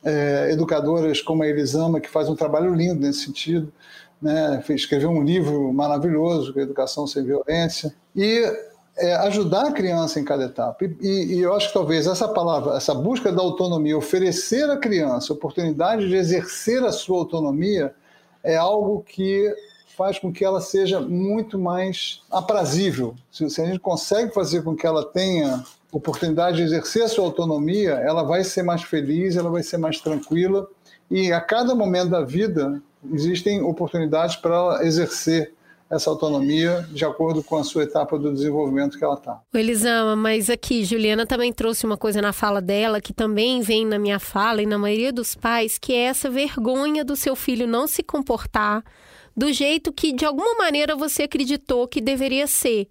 é, educadoras como a Elisama, que faz um trabalho lindo nesse sentido, né, escreveu um livro maravilhoso, é Educação Sem Violência, e é, ajudar a criança em cada etapa. E, e, eu acho que talvez essa palavra, essa busca da autonomia, oferecer à criança a oportunidade de exercer a sua autonomia, é algo que faz com que ela seja muito mais aprazível. Se, se a gente consegue fazer com que ela tenha oportunidade de exercer a sua autonomia, ela vai ser mais feliz, ela vai ser mais tranquila. E a cada momento da vida, existem oportunidades para ela exercer essa autonomia de acordo com a sua etapa do desenvolvimento que ela está.
Elisama, mas aqui, Juliana também trouxe uma coisa na fala dela que também vem na minha fala e na maioria dos pais, que é essa vergonha do seu filho não se comportar do jeito que de alguma maneira você acreditou que deveria ser.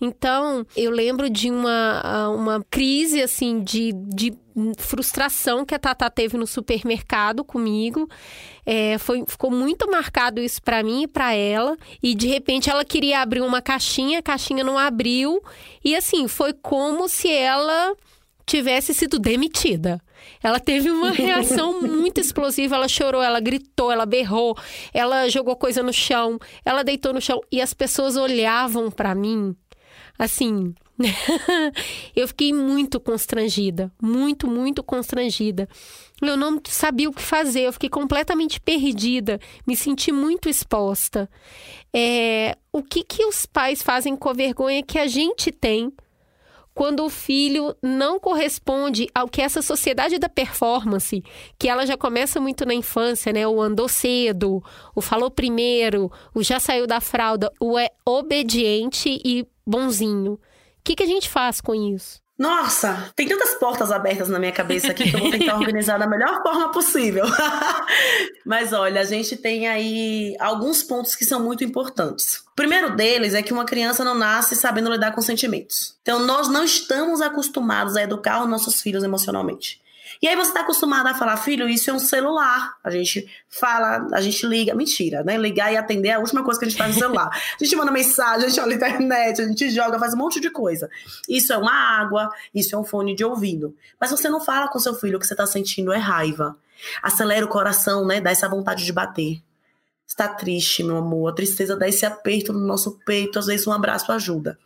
Então, eu lembro de uma, uma crise, assim, de, de frustração que a Tata teve no supermercado comigo. É, foi, ficou muito marcado isso para mim e para ela. E de repente ela queria abrir uma caixinha, a caixinha não abriu. E assim, foi como se ela tivesse sido demitida. Ela teve uma reação muito explosiva, ela chorou, ela gritou, ela berrou, ela jogou coisa no chão, ela deitou no chão e as pessoas olhavam para mim assim, eu fiquei muito constrangida, muito, muito constrangida. Eu não sabia o que fazer, eu fiquei completamente perdida, me senti muito exposta. É, o que, que os pais fazem com a vergonha que a gente tem quando o filho não corresponde ao que essa sociedade da performance, que ela já começa muito na infância, né? O andou cedo, o falou primeiro, o já saiu da fralda, o é obediente e bonzinho. O que, que a gente faz com isso?
Nossa, tem tantas portas abertas na minha cabeça aqui que eu vou tentar organizar da melhor forma possível. Mas olha, a gente tem aí alguns pontos que são muito importantes. O primeiro deles é que uma criança não nasce sabendo lidar com sentimentos. Então, nós não estamos acostumados a educar os nossos filhos emocionalmente. E aí você está acostumado a falar, filho, isso é um celular. A gente fala, a gente liga. Mentira, né? Ligar e atender é a última coisa que a gente faz no celular. A gente manda mensagem, a gente olha na internet, a gente joga, faz um monte de coisa. Isso é uma água, isso é um fone de ouvido. Mas você não fala com seu filho o que você está sentindo é raiva. Acelera o coração, né? Dá essa vontade de bater está triste, meu amor. A tristeza dá esse aperto no nosso peito, às vezes um abraço ajuda.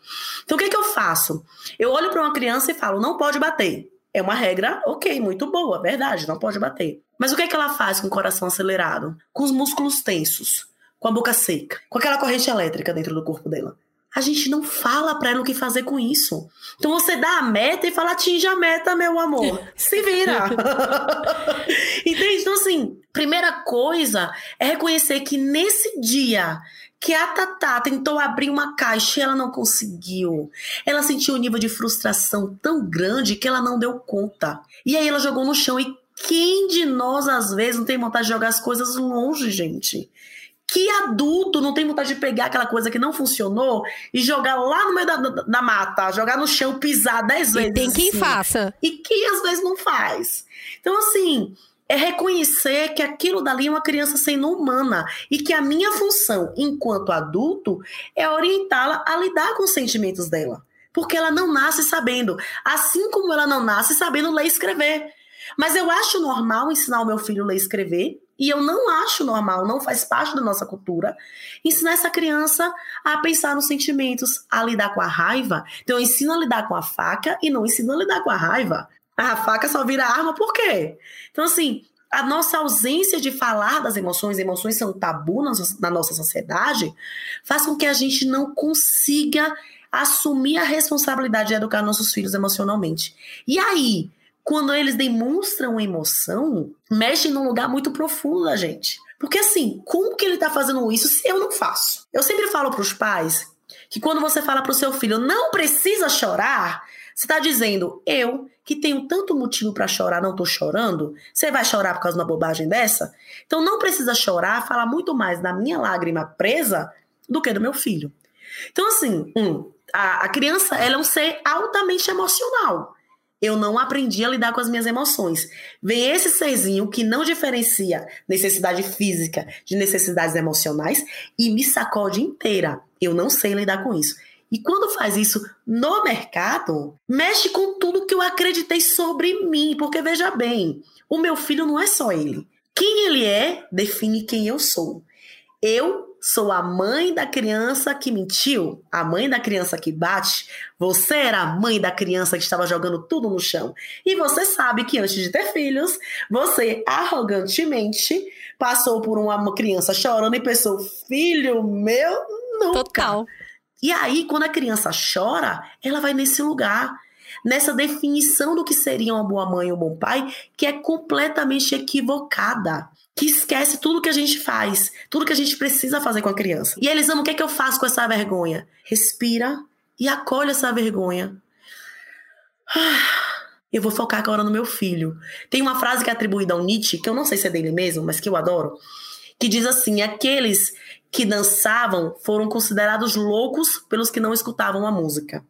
Então o que, que eu faço? Eu olho para uma criança e falo: não pode bater. É uma regra, ok, muito boa, verdade, não pode bater. Mas o que, é que ela faz com o coração acelerado? Com os músculos tensos, com a boca seca, com aquela corrente elétrica dentro do corpo dela. A gente não fala para ela o que fazer com isso. Então você dá a meta e fala: atinja a meta, meu amor. Se vira. Entende? Então, assim, primeira coisa é reconhecer que nesse dia que a Tatá tentou abrir uma caixa e ela não conseguiu. Ela sentiu um nível de frustração tão grande que ela não deu conta. E aí ela jogou no chão. E quem de nós, às vezes, não tem vontade de jogar as coisas longe, gente? Que adulto não tem vontade de pegar aquela coisa que não funcionou e jogar lá no meio da, da, da mata, jogar no chão, pisar dez vezes? E
tem quem assim. faça.
E que às vezes não faz. Então, assim, é reconhecer que aquilo dali é uma criança sendo humana e que a minha função enquanto adulto é orientá-la a lidar com os sentimentos dela. Porque ela não nasce sabendo. Assim como ela não nasce sabendo ler e escrever. Mas eu acho normal ensinar o meu filho a ler e escrever. E eu não acho normal, não faz parte da nossa cultura, ensinar essa criança a pensar nos sentimentos, a lidar com a raiva. Então, eu ensino a lidar com a faca e não ensino a lidar com a raiva. A faca só vira arma por quê? Então, assim, a nossa ausência de falar das emoções, emoções são tabu na nossa sociedade, faz com que a gente não consiga assumir a responsabilidade de educar nossos filhos emocionalmente. E aí, quando eles demonstram emoção, mexem num lugar muito profundo da gente. Porque assim, como que ele tá fazendo isso se eu não faço? Eu sempre falo para os pais que quando você fala para o seu filho, não precisa chorar, você está dizendo, eu que tenho tanto motivo para chorar, não estou chorando, você vai chorar por causa de uma bobagem dessa? Então não precisa chorar, fala muito mais da minha lágrima presa do que do meu filho. Então, assim, um, a, a criança ela é um ser altamente emocional eu não aprendi a lidar com as minhas emoções. Vem esse serzinho que não diferencia necessidade física de necessidades emocionais e me sacode inteira. Eu não sei lidar com isso. E quando faz isso no mercado, mexe com tudo que eu acreditei sobre mim, porque veja bem, o meu filho não é só ele. Quem ele é define quem eu sou. Eu sou a mãe da criança que mentiu, a mãe da criança que bate. Você era a mãe da criança que estava jogando tudo no chão. E você sabe que antes de ter filhos, você arrogantemente passou por uma criança chorando e pensou: filho meu, nunca.
Total.
E aí, quando a criança chora, ela vai nesse lugar nessa definição do que seria uma boa mãe ou um bom pai, que é completamente equivocada que esquece tudo que a gente faz, tudo que a gente precisa fazer com a criança. E eles amam, o que é que eu faço com essa vergonha? Respira e acolhe essa vergonha. Eu vou focar agora no meu filho. Tem uma frase que é atribuída ao Nietzsche, que eu não sei se é dele mesmo, mas que eu adoro, que diz assim: aqueles que dançavam foram considerados loucos pelos que não escutavam a música.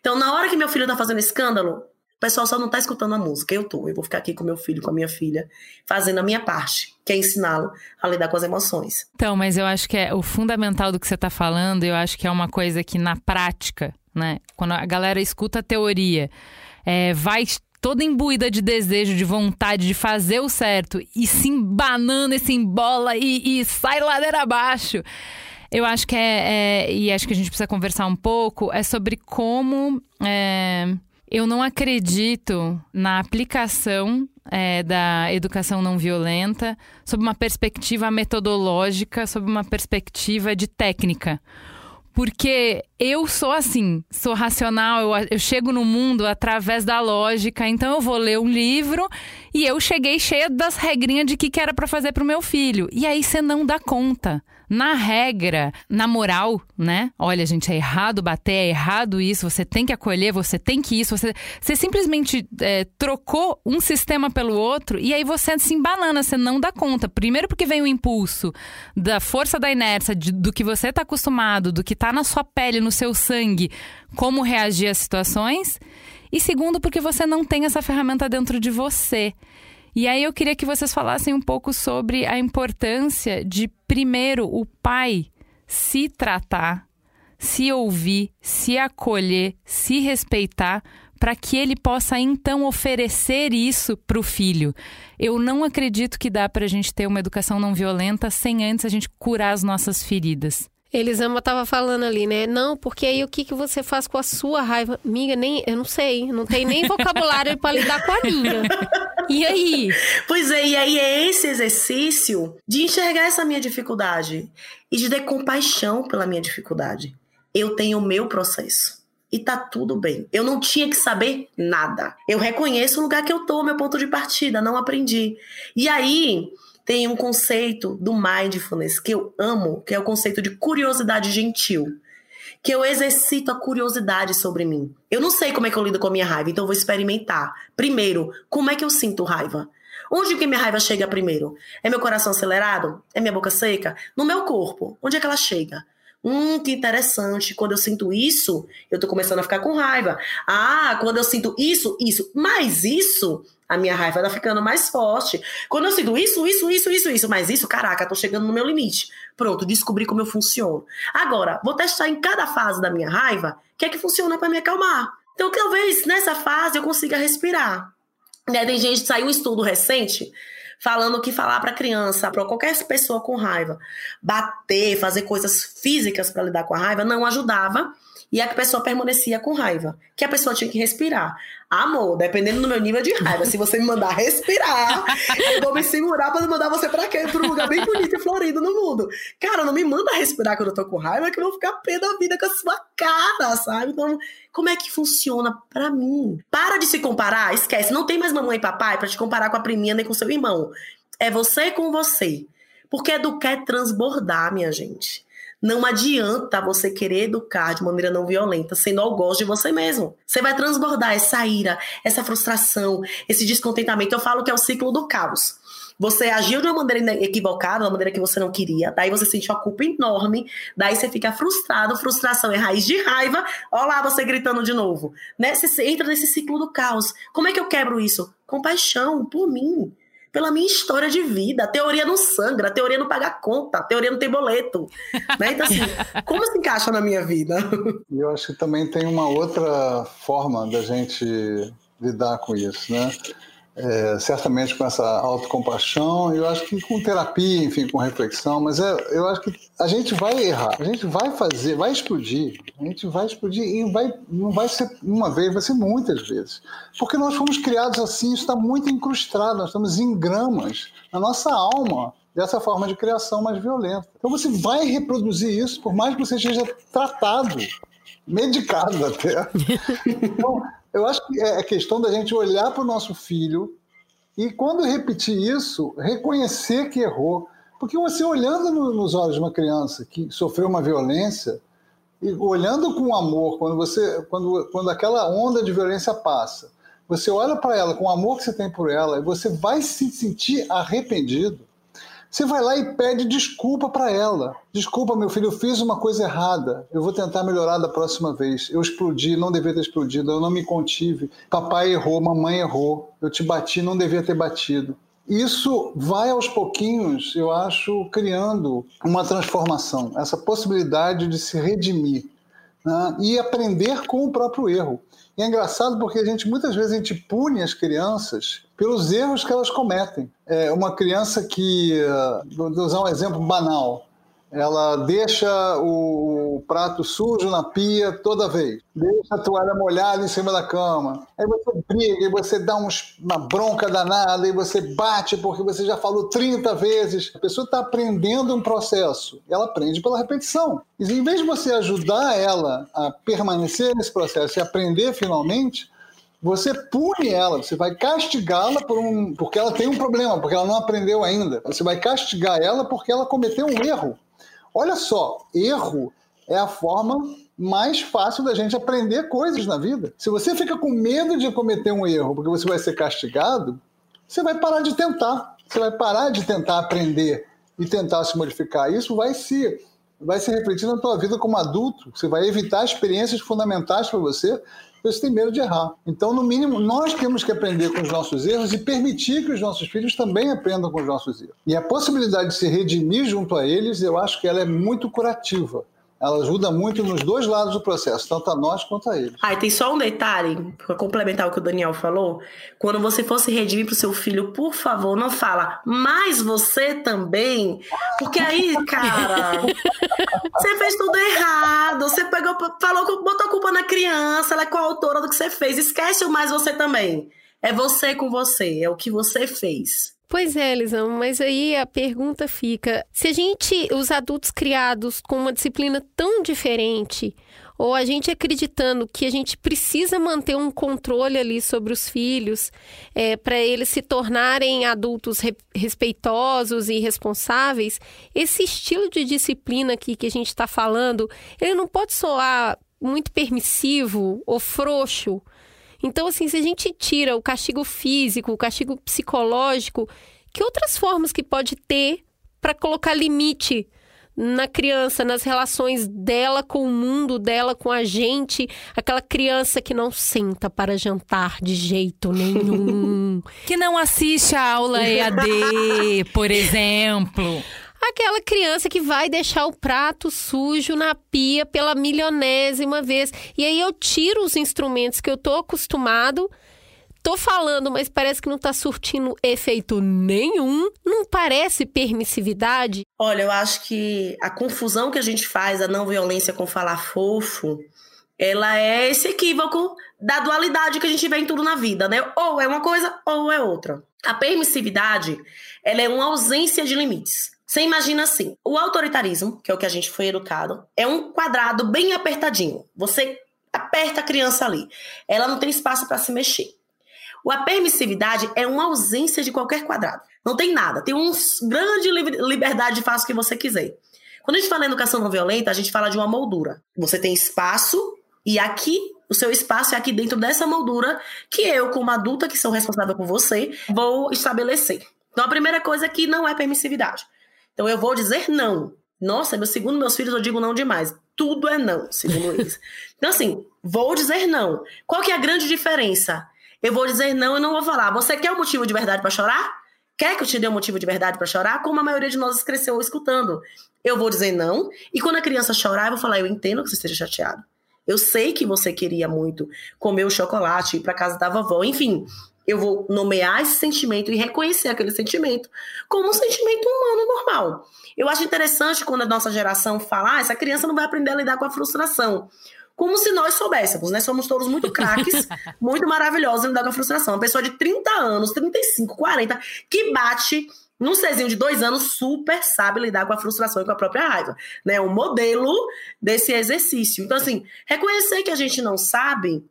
Então, na hora que meu filho tá fazendo escândalo, o pessoal só não tá escutando a música, eu tô. Eu vou ficar aqui com meu filho, com a minha filha, fazendo a minha parte, que é ensiná-lo a lidar com as emoções.
Então, mas eu acho que é o fundamental do que você tá falando, eu acho que é uma coisa que na prática, né? Quando a galera escuta a teoria, é, vai toda imbuída de desejo, de vontade de fazer o certo e se embanando e se embola e, e sai ladeira abaixo. Eu acho que é, é, E acho que a gente precisa conversar um pouco. É sobre como. É, eu não acredito na aplicação é, da educação não violenta sob uma perspectiva metodológica, sob uma perspectiva de técnica. Porque eu sou assim, sou racional, eu, eu, chego no mundo através da lógica, então eu vou ler um livro e eu cheguei cheia das regrinhas de que, que era para fazer para o meu filho. E aí você não dá conta na regra, na moral, né? Olha, gente, é errado bater, é errado isso, você tem que acolher, você tem que isso. Você, você simplesmente é, trocou um sistema pelo outro e aí você se embanana, você não dá conta. Primeiro, porque vem o impulso da força da inércia, de, do que você está acostumado, do que está na sua pele, no seu sangue, como reagir às situações. E segundo, porque você não tem essa ferramenta dentro de você. E aí eu queria que vocês falassem um pouco sobre a importância de, primeiro, o pai se tratar, se ouvir, se acolher, se respeitar, para que ele possa então oferecer isso para o filho. Eu não acredito que dá para a gente ter uma educação não violenta sem antes a gente curar as nossas feridas.
Elisama estava falando ali, né? Não, porque aí o que, que você faz com a sua raiva? Miga, nem, eu não sei, não tem nem vocabulário para lidar com a minha. E aí?
Pois é, e aí é esse exercício de enxergar essa minha dificuldade e de ter compaixão pela minha dificuldade. Eu tenho o meu processo. E tá tudo bem. Eu não tinha que saber nada. Eu reconheço o lugar que eu tô, meu ponto de partida, não aprendi. E aí, tem um conceito do mindfulness que eu amo, que é o conceito de curiosidade gentil. Que eu exercito a curiosidade sobre mim. Eu não sei como é que eu lido com a minha raiva, então eu vou experimentar. Primeiro, como é que eu sinto raiva? Onde que minha raiva chega primeiro? É meu coração acelerado? É minha boca seca? No meu corpo, onde é que ela chega? Hum, que interessante. Quando eu sinto isso, eu tô começando a ficar com raiva. Ah, quando eu sinto isso, isso. Mas isso A minha raiva tá ficando mais forte. Quando eu sinto isso, isso, isso, isso, isso, mas isso, caraca, tô chegando no meu limite. Pronto, descobri como eu funciono. Agora, vou testar em cada fase da minha raiva o que é que funciona para me acalmar. Então, talvez nessa fase eu consiga respirar. Né? Tem gente, saiu um estudo recente falando que falar para criança, para qualquer pessoa com raiva, bater, fazer coisas físicas para lidar com a raiva não ajudava e a pessoa permanecia com raiva, que a pessoa tinha que respirar. Amor, dependendo do meu nível de raiva, se você me mandar respirar, eu vou me segurar para não mandar você para quê? Para um lugar bem bonito e florido no mundo. Cara, não me manda respirar quando eu tô com raiva, que eu vou ficar pé da vida com a sua cara, sabe? Então, como é que funciona para mim? Para de se comparar, esquece, não tem mais mamãe e papai para te comparar com a priminha nem com seu irmão. É você com você. Porque educar é transbordar, minha gente. Não adianta você querer educar de maneira não violenta, sendo algoz de você mesmo. Você vai transbordar essa ira, essa frustração, esse descontentamento. Eu falo que é o ciclo do caos. Você agiu de uma maneira equivocada, de uma maneira que você não queria, daí você sente uma culpa enorme, daí você fica frustrado, frustração é raiz de raiva, olha lá você gritando de novo. Né? Você entra nesse ciclo do caos. Como é que eu quebro isso? Compaixão por mim pela minha história de vida. A teoria não sangra, a teoria não paga conta, a teoria não tem boleto. Né? Então, assim, como se encaixa na minha vida?
E eu acho que também tem uma outra forma da gente lidar com isso, né? É, certamente com essa autocompaixão, eu acho que com terapia, enfim, com reflexão, mas é, eu acho que a gente vai errar, a gente vai fazer, vai explodir, a gente vai explodir e vai, não vai ser uma vez, vai ser muitas vezes. Porque nós fomos criados assim, isso está muito incrustado, nós estamos em gramas na nossa alma dessa forma de criação mais violenta. Então você vai reproduzir isso, por mais que você esteja tratado, medicado até. Então, eu acho que é questão da gente olhar para o nosso filho e, quando repetir isso, reconhecer que errou. Porque você olhando no, nos olhos de uma criança que sofreu uma violência, e olhando com amor, quando, você, quando, quando aquela onda de violência passa, você olha para ela com o amor que você tem por ela e você vai se sentir arrependido você vai lá e pede desculpa para ela. Desculpa, meu filho, eu fiz uma coisa errada. Eu vou tentar melhorar da próxima vez. Eu explodi, não devia ter explodido. Eu não me contive. Papai errou, mamãe errou. Eu te bati, não devia ter batido. Isso vai aos pouquinhos, eu acho, criando uma transformação, essa possibilidade de se redimir né? e aprender com o próprio erro. E é engraçado porque a gente muitas vezes a gente pune as crianças pelos erros que elas cometem. É uma criança que, eh, vou usar um exemplo banal, ela deixa o prato sujo na pia toda vez, deixa a toalha molhada em cima da cama. Aí você briga, e você dá uns, uma bronca danada, e você bate porque você já falou 30 vezes. A pessoa está aprendendo um processo, ela aprende pela repetição. E em vez de você ajudar ela a permanecer nesse processo e aprender finalmente, você pune ela, você vai castigá-la por um, porque ela tem um problema, porque ela não aprendeu ainda. Você vai castigar ela porque ela cometeu um erro. Olha só, erro é a forma mais fácil da gente aprender coisas na vida. Se você fica com medo de cometer um erro porque você vai ser castigado, você vai parar de tentar. Você vai parar de tentar aprender e tentar se modificar. Isso vai se vai se refletir na tua vida como adulto. Você vai evitar experiências fundamentais para você você tem medo de errar. Então, no mínimo, nós temos que aprender com os nossos erros e permitir que os nossos filhos também aprendam com os nossos erros. E a possibilidade de se redimir junto a eles, eu acho que ela é muito curativa ela ajuda muito nos dois lados do processo, tanto a nós quanto a eles.
Ah, e tem só um detalhe, para complementar o que o Daniel falou. Quando você for se redimir para o seu filho, por favor, não fala, mas você também. Porque aí, cara, você fez tudo errado. Você pegou, falou, botou a culpa na criança, ela é coautora do que você fez. Esquece o mais você também. É você com você, é o que você fez.
Pois é, Lisão, mas aí a pergunta fica: se a gente, os adultos criados com uma disciplina tão diferente, ou a gente acreditando que a gente precisa manter um controle ali sobre os filhos, é, para eles se tornarem adultos re respeitosos e responsáveis, esse estilo de disciplina aqui que a gente está falando, ele não pode soar muito permissivo ou frouxo. Então, assim, se a gente tira o castigo físico, o castigo psicológico, que outras formas que pode ter para colocar limite na criança, nas relações dela com o mundo, dela com a gente, aquela criança que não senta para jantar de jeito nenhum,
que não assiste a aula EAD, por exemplo.
Aquela criança que vai deixar o prato sujo na pia pela milionésima vez. E aí eu tiro os instrumentos que eu tô acostumado tô falando, mas parece que não tá surtindo efeito nenhum. Não parece permissividade?
Olha, eu acho que a confusão que a gente faz, a não violência com falar fofo, ela é esse equívoco da dualidade que a gente vê em tudo na vida, né? Ou é uma coisa ou é outra. A permissividade, ela é uma ausência de limites. Você imagina assim, o autoritarismo, que é o que a gente foi educado, é um quadrado bem apertadinho. Você aperta a criança ali. Ela não tem espaço para se mexer. A permissividade é uma ausência de qualquer quadrado. Não tem nada. Tem uma grande liberdade de fazer o que você quiser. Quando a gente fala em educação não violenta, a gente fala de uma moldura. Você tem espaço e aqui o seu espaço é aqui dentro dessa moldura que eu, como adulta que sou responsável por você, vou estabelecer. Então a primeira coisa é que não é permissividade. Então eu vou dizer não. Nossa, meu segundo meus filhos eu digo não demais. Tudo é não, segundo eles. Então assim, vou dizer não. Qual que é a grande diferença? Eu vou dizer não e não vou falar. Você quer um motivo de verdade para chorar? Quer que eu te dê um motivo de verdade para chorar? Como a maioria de nós cresceu escutando. Eu vou dizer não, e quando a criança chorar, eu vou falar: Eu entendo que você esteja chateado. Eu sei que você queria muito comer o chocolate, ir para casa da vovó, enfim. Eu vou nomear esse sentimento e reconhecer aquele sentimento como um sentimento humano normal. Eu acho interessante quando a nossa geração fala: ah, essa criança não vai aprender a lidar com a frustração como se nós soubéssemos, né? Somos todos muito craques, muito maravilhosos em lidar com a frustração. Uma pessoa de 30 anos, 35, 40, que bate num Cezinho de dois anos, super sabe lidar com a frustração e com a própria raiva. Né? Um modelo desse exercício. Então, assim, reconhecer que a gente não sabe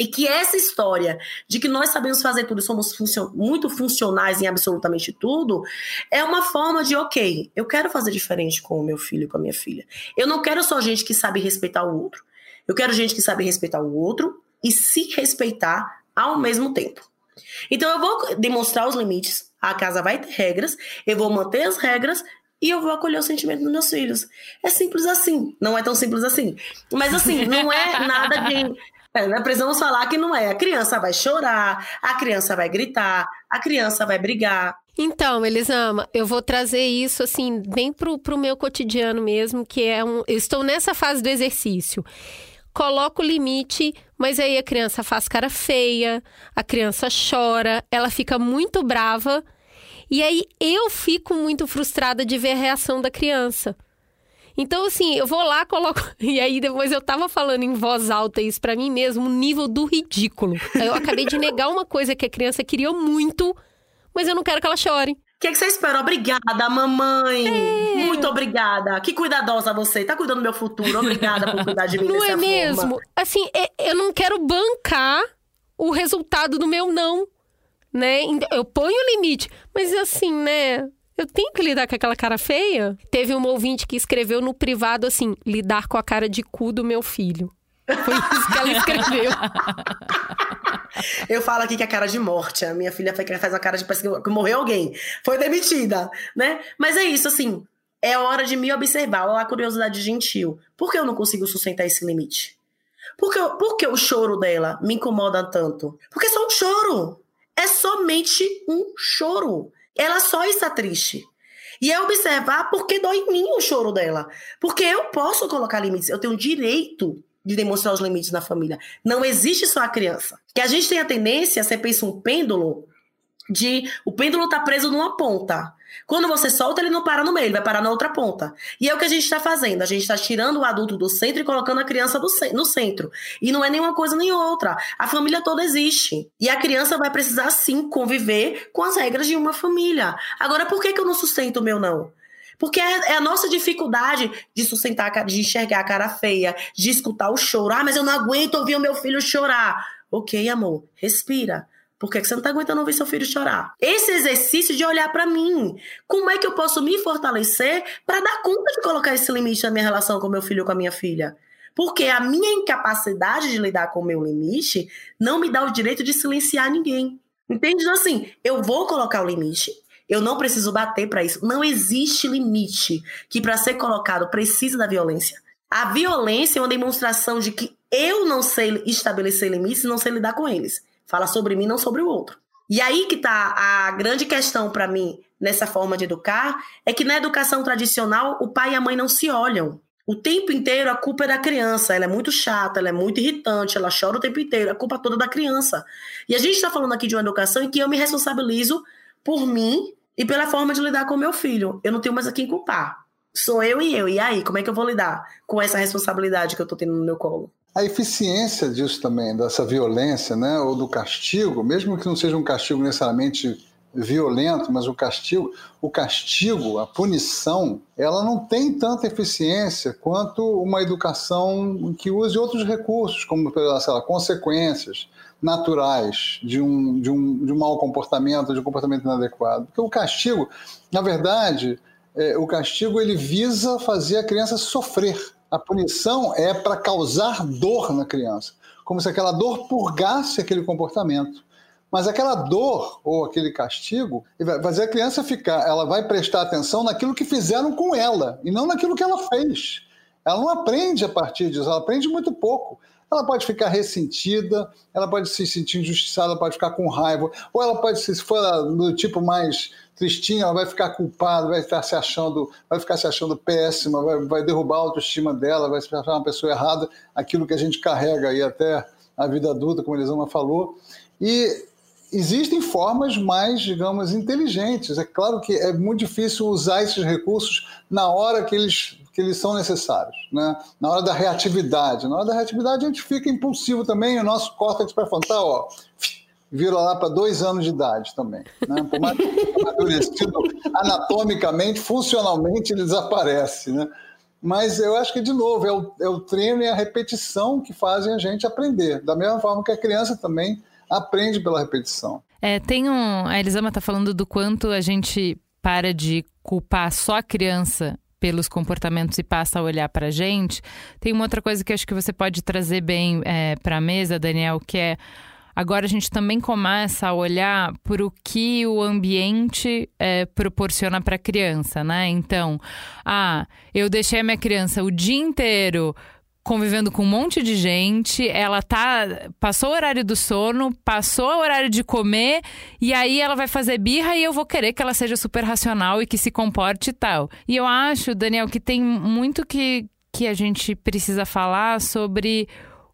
e que essa história de que nós sabemos fazer tudo e somos funcion muito funcionais em absolutamente tudo é uma forma de, ok, eu quero fazer diferente com o meu filho e com a minha filha. Eu não quero só gente que sabe respeitar o outro. Eu quero gente que sabe respeitar o outro e se respeitar ao mesmo tempo. Então eu vou demonstrar os limites, a casa vai ter regras, eu vou manter as regras e eu vou acolher o sentimento dos meus filhos. É simples assim. Não é tão simples assim. Mas assim, não é nada de. É, né? Precisamos falar que não é. A criança vai chorar, a criança vai gritar, a criança vai brigar.
Então, Elisama, eu vou trazer isso assim, bem pro, pro meu cotidiano mesmo, que é um. Eu estou nessa fase do exercício coloca o limite, mas aí a criança faz cara feia, a criança chora, ela fica muito brava. E aí eu fico muito frustrada de ver a reação da criança. Então, assim, eu vou lá, coloco. E aí, depois eu tava falando em voz alta isso para mim mesmo, o nível do ridículo. Eu acabei de negar uma coisa que a criança queria muito, mas eu não quero que ela chore.
O que, é que você espera? Obrigada, mamãe. É. Muito obrigada. Que cuidadosa você. Tá cuidando do meu futuro. Obrigada por cuidar de mim
Não
é
forma. mesmo? Assim, é, eu não quero bancar o resultado do meu não. Né? Eu ponho o limite. Mas assim, né? Eu tenho que lidar com aquela cara feia. Teve um ouvinte que escreveu no privado assim: lidar com a cara de cu do meu filho. Foi isso que ela escreveu.
Eu falo aqui que é cara de morte. A minha filha faz uma cara de parece que morreu alguém. Foi demitida, né? Mas é isso, assim. É hora de me observar. Olha a curiosidade gentil. Por que eu não consigo sustentar esse limite? Por que, por que o choro dela me incomoda tanto? Porque é só um choro. É somente um choro. Ela só está triste. E é observar por que dói em mim o choro dela. Porque eu posso colocar limites. Eu tenho direito de demonstrar os limites na família. Não existe só a criança. Que a gente tem a tendência, você pensa um pêndulo, de o pêndulo tá preso numa ponta. Quando você solta, ele não para no meio, ele vai parar na outra ponta. E é o que a gente está fazendo. A gente está tirando o adulto do centro e colocando a criança no centro. E não é nenhuma coisa nem outra. A família toda existe. E a criança vai precisar, sim, conviver com as regras de uma família. Agora, por que, que eu não sustento o meu não? Porque é, é, a nossa dificuldade de sustentar, de enxergar a cara feia, de escutar o choro. Ah, mas eu não aguento ouvir o meu filho chorar. Ok, amor, respira. Por que você não tá aguentando ouvir seu filho chorar? Esse exercício de olhar para mim. Como é que eu posso me fortalecer para dar conta de colocar esse limite na minha relação com meu filho ou com a minha filha? Porque a minha incapacidade de lidar com o meu limite não me dá o direito de silenciar ninguém. Entende? Então, assim, eu vou colocar o limite, Eu não preciso bater para isso. Não existe limite que para ser colocado precisa da violência. A violência é uma demonstração de que eu não sei estabelecer limites e não sei lidar com eles. Fala sobre mim, não sobre o outro. E aí que tá a grande questão para mim nessa forma de educar, é que na educação tradicional o pai e a mãe não se olham. O tempo inteiro a culpa é da criança, ela é muito chata, ela é muito irritante, ela chora o tempo inteiro, a culpa toda é da criança. E a gente está falando aqui de uma educação em que eu me responsabilizo por mim e pela forma de lidar com meu filho. Eu não tenho mais a quem culpar. Sou eu e eu. E aí, como é que eu vou lidar com essa responsabilidade que eu estou tendo no meu colo?
A eficiência disso também, dessa violência, né, ou do castigo, mesmo que não seja um castigo necessariamente violento, mas o castigo, o castigo, a punição, ela não tem tanta eficiência quanto uma educação que use outros recursos, como sei lá, consequências naturais de um, de, um, de um mau comportamento, de um comportamento inadequado. Porque o castigo, na verdade, é, o castigo ele visa fazer a criança sofrer. A punição é para causar dor na criança, como se aquela dor purgasse aquele comportamento. Mas aquela dor ou aquele castigo vai fazer a criança ficar, ela vai prestar atenção naquilo que fizeram com ela e não naquilo que ela fez. Ela não aprende a partir disso, ela aprende muito pouco. Ela pode ficar ressentida, ela pode se sentir injustiçada, ela pode ficar com raiva, ou ela pode, se for do tipo mais tristinha, ela vai ficar culpada, vai ficar se achando, vai ficar se achando péssima, vai, vai derrubar a autoestima dela, vai se achar uma pessoa errada, aquilo que a gente carrega aí até a vida adulta, como a Elisama falou. E existem formas mais, digamos, inteligentes. É claro que é muito difícil usar esses recursos na hora que eles, que eles são necessários, né? na hora da reatividade. Na hora da reatividade a gente fica impulsivo também, o nosso córtex pré-frontal ó, vira lá para dois anos de idade também. Né? Por mais amadurecido anatomicamente, funcionalmente ele desaparece. Né? Mas eu acho que, de novo, é o, é o treino e a repetição que fazem a gente aprender. Da mesma forma que a criança também aprende pela repetição.
É, tem um. A Elisama está falando do quanto a gente para de culpar só a criança pelos comportamentos e passa a olhar para a gente. Tem uma outra coisa que acho que você pode trazer bem é, para a mesa, Daniel, que é agora a gente também começa a olhar para o que o ambiente é, proporciona para a criança, né? Então, ah, eu deixei a minha criança o dia inteiro convivendo com um monte de gente, ela tá passou o horário do sono, passou o horário de comer e aí ela vai fazer birra e eu vou querer que ela seja super racional e que se comporte e tal. E eu acho, Daniel, que tem muito que que a gente precisa falar sobre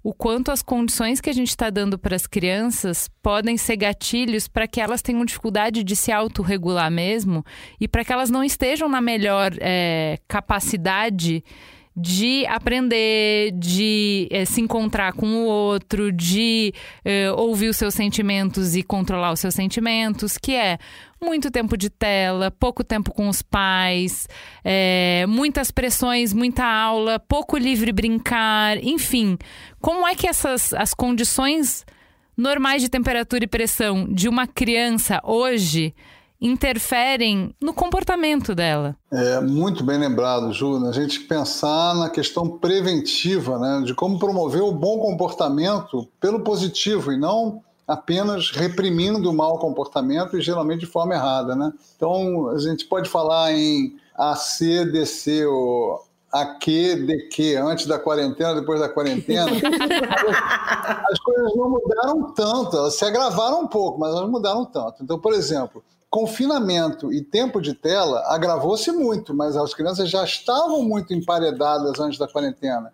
o quanto as condições que a gente está dando para as crianças podem ser gatilhos para que elas tenham dificuldade de se autorregular mesmo e para que elas não estejam na melhor é, capacidade de aprender, de é, se encontrar com o outro, de é, ouvir os seus sentimentos e controlar os seus sentimentos, que é muito tempo de tela, pouco tempo com os pais, é, muitas pressões, muita aula, pouco livre brincar, enfim. Como é que essas as condições normais de temperatura e pressão de uma criança hoje interferem no comportamento dela.
É muito bem lembrado, Ju, a gente pensar na questão preventiva, né, de como promover o bom comportamento pelo positivo e não apenas reprimindo o mau comportamento e geralmente de forma errada, né? Então, a gente pode falar em ACDC ou AQ, DQ, antes da quarentena, depois da quarentena. As coisas não mudaram tanto, elas se agravaram um pouco, mas elas mudaram tanto. Então, por exemplo, confinamento e tempo de tela agravou-se muito, mas as crianças já estavam muito emparedadas antes da quarentena.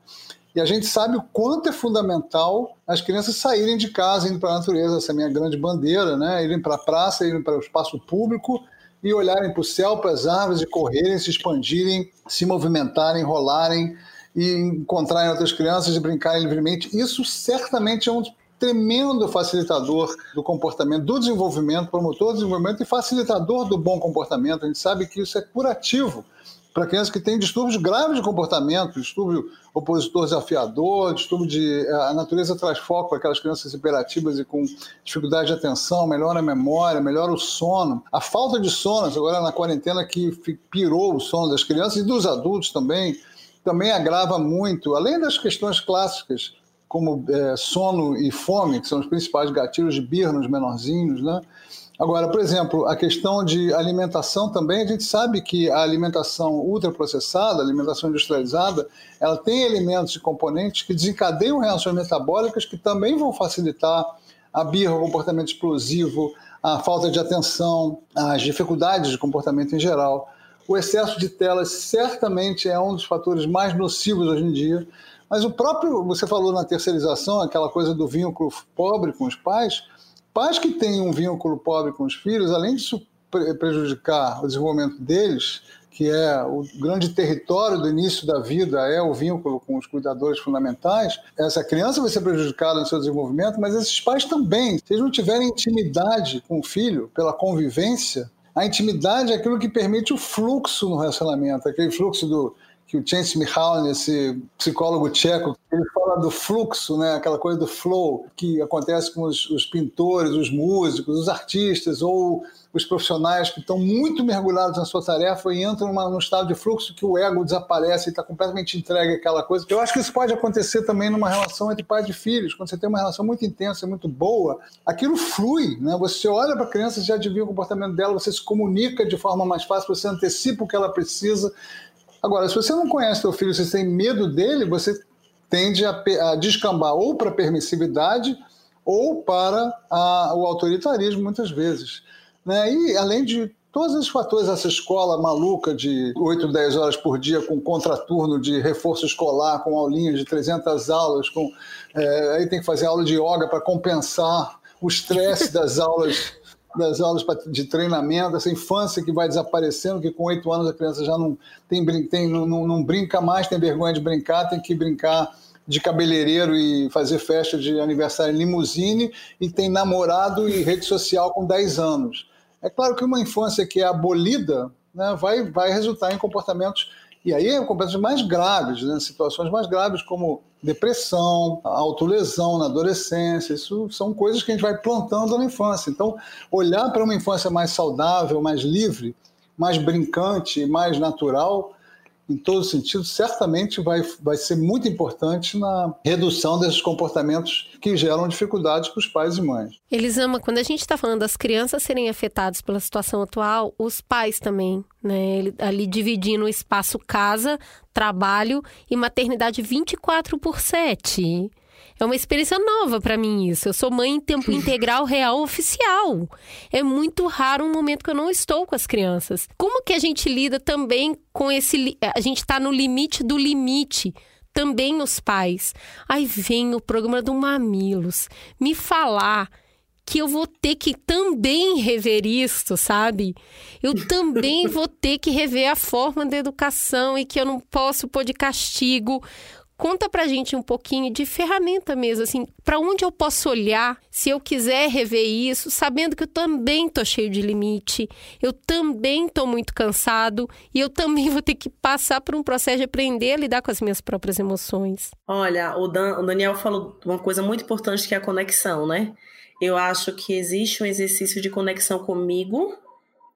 E a gente sabe o quanto é fundamental as crianças saírem de casa, indo para a natureza, essa é a minha grande bandeira, né? irem para a praça, irem para o espaço público e olharem para o céu, para as árvores e correrem, se expandirem, se movimentarem, rolarem e encontrarem outras crianças e brincarem livremente. Isso certamente é um tremendo facilitador do comportamento, do desenvolvimento, promotor do desenvolvimento e facilitador do bom comportamento. A gente sabe que isso é curativo para crianças que têm distúrbios graves de comportamento, distúrbio opositor desafiador, distúrbio de. Eh, a natureza traz foco para aquelas crianças hiperativas e com dificuldade de atenção, melhora a memória, melhora o sono. A falta de sono, agora na quarentena que pirou o sono das crianças e dos adultos também, também agrava muito, além das questões clássicas como é, sono e fome, que são os principais gatilhos de birra nos menorzinhos, né? Agora, por exemplo, a questão de alimentação também, a gente sabe que a alimentação ultraprocessada, a alimentação industrializada, ela tem elementos e componentes que desencadeiam reações metabólicas que também vão facilitar a birra, o comportamento explosivo, a falta de atenção, as dificuldades de comportamento em geral. O excesso de telas certamente é um dos fatores mais nocivos hoje em dia, mas o próprio, você falou na terceirização, aquela coisa do vínculo pobre com os pais, pais que têm um vínculo pobre com os filhos, além de prejudicar o desenvolvimento deles, que é o grande território do início da vida, é o vínculo com os cuidadores fundamentais, essa criança vai ser prejudicada no seu desenvolvimento, mas esses pais também. Se eles não tiverem intimidade com o filho, pela convivência, a intimidade é aquilo que permite o fluxo no relacionamento, aquele fluxo do que o Chance Mihalny, esse psicólogo tcheco, ele fala do fluxo, né? aquela coisa do flow, que acontece com os, os pintores, os músicos, os artistas ou os profissionais que estão muito mergulhados na sua tarefa e entram numa, num estado de fluxo que o ego desaparece e está completamente entregue àquela coisa. Eu acho que isso pode acontecer também numa relação entre pais e filhos. Quando você tem uma relação muito intensa, muito boa, aquilo flui. Né? Você olha para a criança, já adivinha o comportamento dela, você se comunica de forma mais fácil, você antecipa o que ela precisa Agora, se você não conhece seu filho, você tem medo dele, você tende a, a descambar ou para a permissividade ou para a, o autoritarismo, muitas vezes. Né? E, além de todos esses fatores, essa escola maluca de 8, 10 horas por dia, com contraturno de reforço escolar, com aulinhas de 300 aulas, com, é, aí tem que fazer aula de yoga para compensar o estresse das aulas das aulas de treinamento, essa infância que vai desaparecendo, que com oito anos a criança já não, tem, tem, não, não brinca mais, tem vergonha de brincar, tem que brincar de cabeleireiro e fazer festa de aniversário em limusine e tem namorado e rede social com 10 anos. É claro que uma infância que é abolida né, vai, vai resultar em comportamentos e aí comportamentos mais graves, né? situações mais graves como depressão, autolesão na adolescência, isso são coisas que a gente vai plantando na infância. Então, olhar para uma infância mais saudável, mais livre, mais brincante, mais natural, em todos os sentidos, certamente vai, vai ser muito importante na redução desses comportamentos que geram dificuldades para os pais e mães.
Elisama, quando a gente está falando das crianças serem afetadas pela situação atual, os pais também, né? Ali dividindo o espaço casa, trabalho e maternidade 24 por 7. É uma experiência nova para mim isso. Eu sou mãe em tempo integral real oficial. É muito raro um momento que eu não estou com as crianças. Como que a gente lida também com esse a gente está no limite do limite também os pais. Aí vem o programa do Mamilos me falar que eu vou ter que também rever isso, sabe? Eu também vou ter que rever a forma da educação e que eu não posso pôr de castigo Conta pra gente um pouquinho de ferramenta mesmo, assim, para onde eu posso olhar se eu quiser rever isso, sabendo que eu também tô cheio de limite, eu também tô muito cansado e eu também vou ter que passar por um processo de aprender a lidar com as minhas próprias emoções.
Olha, o, Dan, o Daniel falou uma coisa muito importante que é a conexão, né? Eu acho que existe um exercício de conexão comigo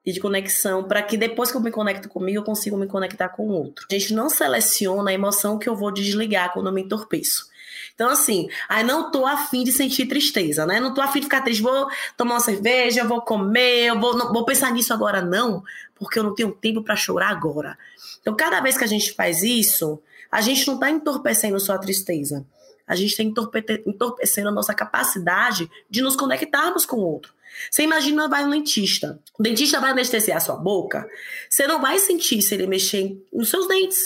e de conexão para que depois que eu me conecto comigo, eu consiga me conectar com o outro. A gente não seleciona a emoção que eu vou desligar quando eu me entorpeço. Então, assim, aí não tô afim de sentir tristeza, né? Não tô afim de ficar triste, vou tomar uma cerveja, vou comer, eu vou, não, vou pensar nisso agora, não, porque eu não tenho tempo para chorar agora. Então, cada vez que a gente faz isso, a gente não tá entorpecendo só a tristeza. A gente está entorpecendo a nossa capacidade de nos conectarmos com o outro. Você imagina, vai no dentista. O dentista vai anestesiar sua boca. Você não vai sentir se ele mexer nos seus dentes.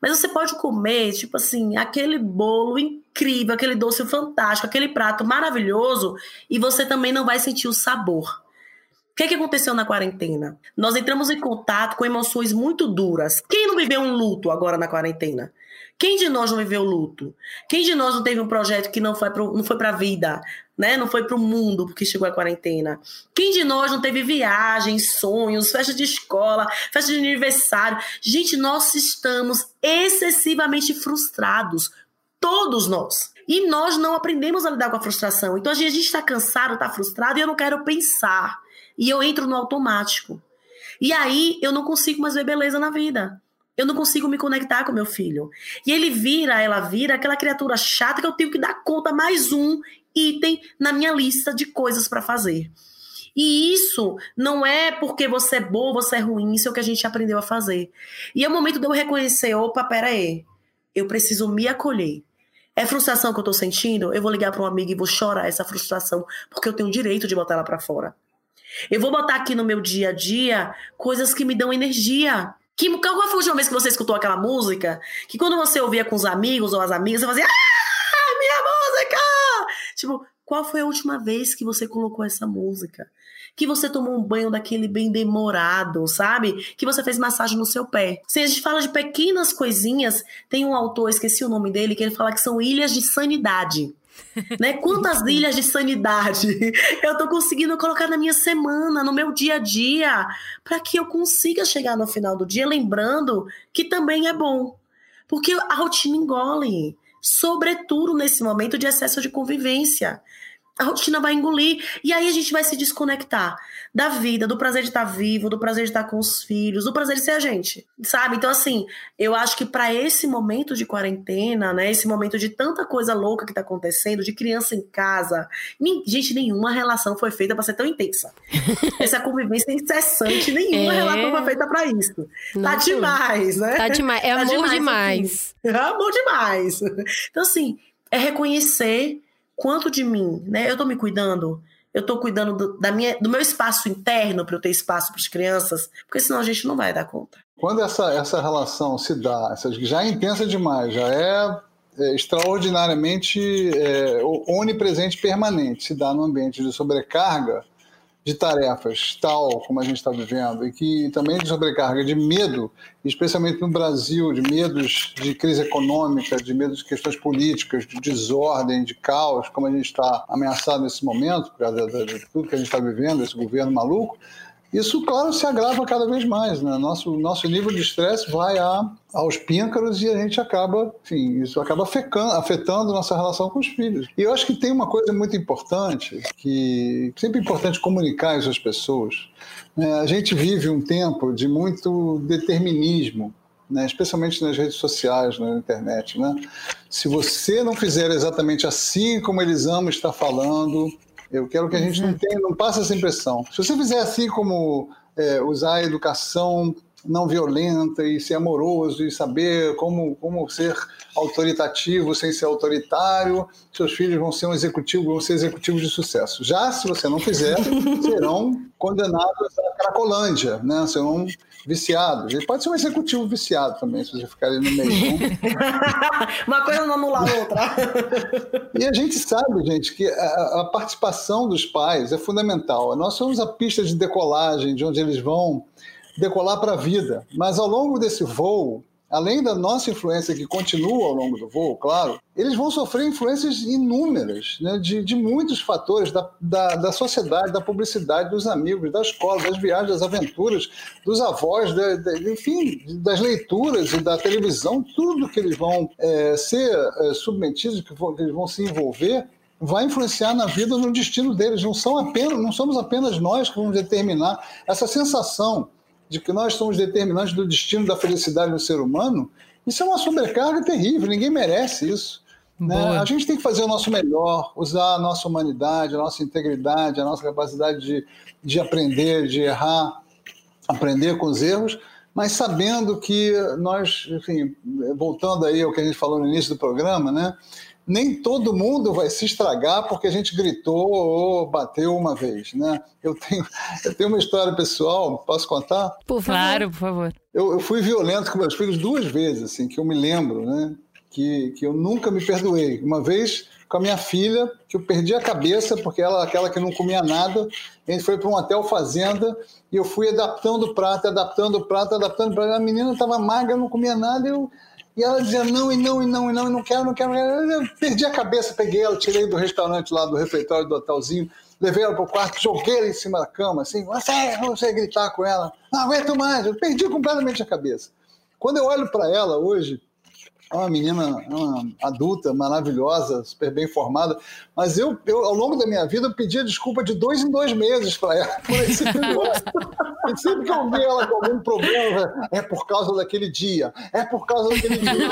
Mas você pode comer, tipo assim, aquele bolo incrível, aquele doce fantástico, aquele prato maravilhoso, e você também não vai sentir o sabor. O que, é que aconteceu na quarentena? Nós entramos em contato com emoções muito duras. Quem não viveu um luto agora na quarentena? Quem de nós não viveu luto? Quem de nós não teve um projeto que não foi para não foi a vida, né? Não foi para o mundo porque chegou a quarentena? Quem de nós não teve viagens, sonhos, festa de escola, festa de aniversário? Gente, nós estamos excessivamente frustrados, todos nós. E nós não aprendemos a lidar com a frustração. Então a gente está cansado, está frustrado e eu não quero pensar. E eu entro no automático. E aí eu não consigo mais ver beleza na vida. Eu não consigo me conectar com meu filho. E ele vira, ela vira aquela criatura chata que eu tenho que dar conta mais um item na minha lista de coisas para fazer. E isso não é porque você é boa, você é ruim, isso é o que a gente aprendeu a fazer. E é o momento de eu reconhecer, opa, pera aí, eu preciso me acolher. É frustração que eu tô sentindo? Eu vou ligar para um amigo e vou chorar essa frustração, porque eu tenho o direito de botar ela para fora. Eu vou botar aqui no meu dia a dia coisas que me dão energia. Que, qual foi a última vez que você escutou aquela música? Que quando você ouvia com os amigos ou as amigas, você fazia, ah, minha música! Tipo, qual foi a última vez que você colocou essa música? Que você tomou um banho daquele bem demorado, sabe? Que você fez massagem no seu pé. Se a gente fala de pequenas coisinhas, tem um autor, esqueci o nome dele, que ele fala que são ilhas de sanidade. né? Quantas ilhas de sanidade eu tô conseguindo colocar na minha semana, no meu dia a dia, para que eu consiga chegar no final do dia lembrando que também é bom. Porque a rotina engole, sobretudo nesse momento de excesso de convivência a rotina vai engolir. E aí a gente vai se desconectar da vida, do prazer de estar vivo, do prazer de estar com os filhos, do prazer de ser a gente, sabe? Então, assim, eu acho que para esse momento de quarentena, né, esse momento de tanta coisa louca que tá acontecendo, de criança em casa, gente, nenhuma relação foi feita para ser tão intensa. Essa convivência incessante, nenhuma é... relação foi feita para isso. Tá demais, né?
Tá demais. É tá amor demais.
demais. É amor demais. Então, assim, é reconhecer quanto de mim, né? Eu tô me cuidando, eu tô cuidando do, da minha, do meu espaço interno para eu ter espaço para as crianças, porque senão a gente não vai dar conta.
Quando essa, essa relação se dá, já é intensa demais, já é, é extraordinariamente é, onipresente permanente, se dá no ambiente de sobrecarga, de tarefas tal como a gente está vivendo e que também de sobrecarga de medo, especialmente no Brasil, de medos de crise econômica, de medos de questões políticas, de desordem, de caos, como a gente está ameaçado nesse momento, por causa de tudo que a gente está vivendo, esse governo maluco, isso, claro, se agrava cada vez mais. Né? Nosso, nosso nível de estresse vai a, aos píncaros e a gente acaba, enfim, isso acaba afetando, afetando nossa relação com os filhos. E eu acho que tem uma coisa muito importante, que sempre é importante comunicar isso às pessoas. Né? A gente vive um tempo de muito determinismo. Né, especialmente nas redes sociais, na internet. Né? Se você não fizer exatamente assim como eles amam estar falando, eu quero que a gente não tenha, não passe essa impressão. Se você fizer assim como é, usar a educação não violenta e ser amoroso e saber como, como ser autoritativo sem ser autoritário, seus filhos vão ser um executivo, vão ser executivos de sucesso. Já se você não fizer, serão condenados à Cracolândia, né? Serão viciados. Ele pode ser um executivo viciado também, se você ficar ali no meio. Né?
Uma coisa não anula a outra.
e a gente sabe, gente, que a, a, participação dos pais é fundamental. Nós somos a pista de decolagem, de onde eles vão decolar para a vida. Mas ao longo desse voo, além da nossa influência que continua ao longo do voo, claro, eles vão sofrer influências inúmeras né, de, de muitos fatores da, da, da, sociedade, da publicidade, dos amigos, da escola, das viagens, das aventuras, dos avós, enfim, das leituras e da televisão, tudo que eles vão é, ser é, submetidos, que, vão, que eles vão se envolver, vai influenciar na vida, no destino deles. Não, são apenas, não somos apenas nós que vamos determinar essa sensação de que nós somos determinantes do destino da felicidade do ser humano, isso é uma sobrecarga terrível, ninguém merece isso. Né? A gente tem que fazer o nosso melhor, usar a nossa humanidade, a nossa integridade, a nossa capacidade de, de aprender, de errar, aprender com os erros, mas sabendo que nós, enfim, voltando aí ao que a gente falou no início do programa, né? Nem todo mundo vai se estragar porque a gente gritou ou bateu uma vez, né? Eu tenho, eu tenho uma história pessoal, posso contar?
Por favor. Claro, por favor.
Eu, eu fui violento com meus filhos duas vezes, assim, que eu me lembro, né? Que, que eu nunca me perdoei. Uma vez com a minha filha, que eu perdi a cabeça, porque ela aquela que não comia nada. A gente foi para um hotel fazenda e eu fui adaptando o prato, adaptando o prato, adaptando o prato. A menina estava magra, não comia nada. Eu e ela dizia não, e não, e não, e não, e não quero, não quero. Eu perdi a cabeça, peguei ela, tirei do restaurante lá, do refeitório do hotelzinho, levei ela para o quarto, joguei ela em cima da cama, assim, você, você gritar com ela, não aguento mais, eu perdi completamente a cabeça. Quando eu olho para ela hoje, é uma menina é uma adulta, maravilhosa, super bem formada, mas eu, eu, ao longo da minha vida, pedia desculpa de dois em dois meses para ela por esse E sempre que eu vi ela com algum problema, é por causa daquele dia, é por causa daquele dia.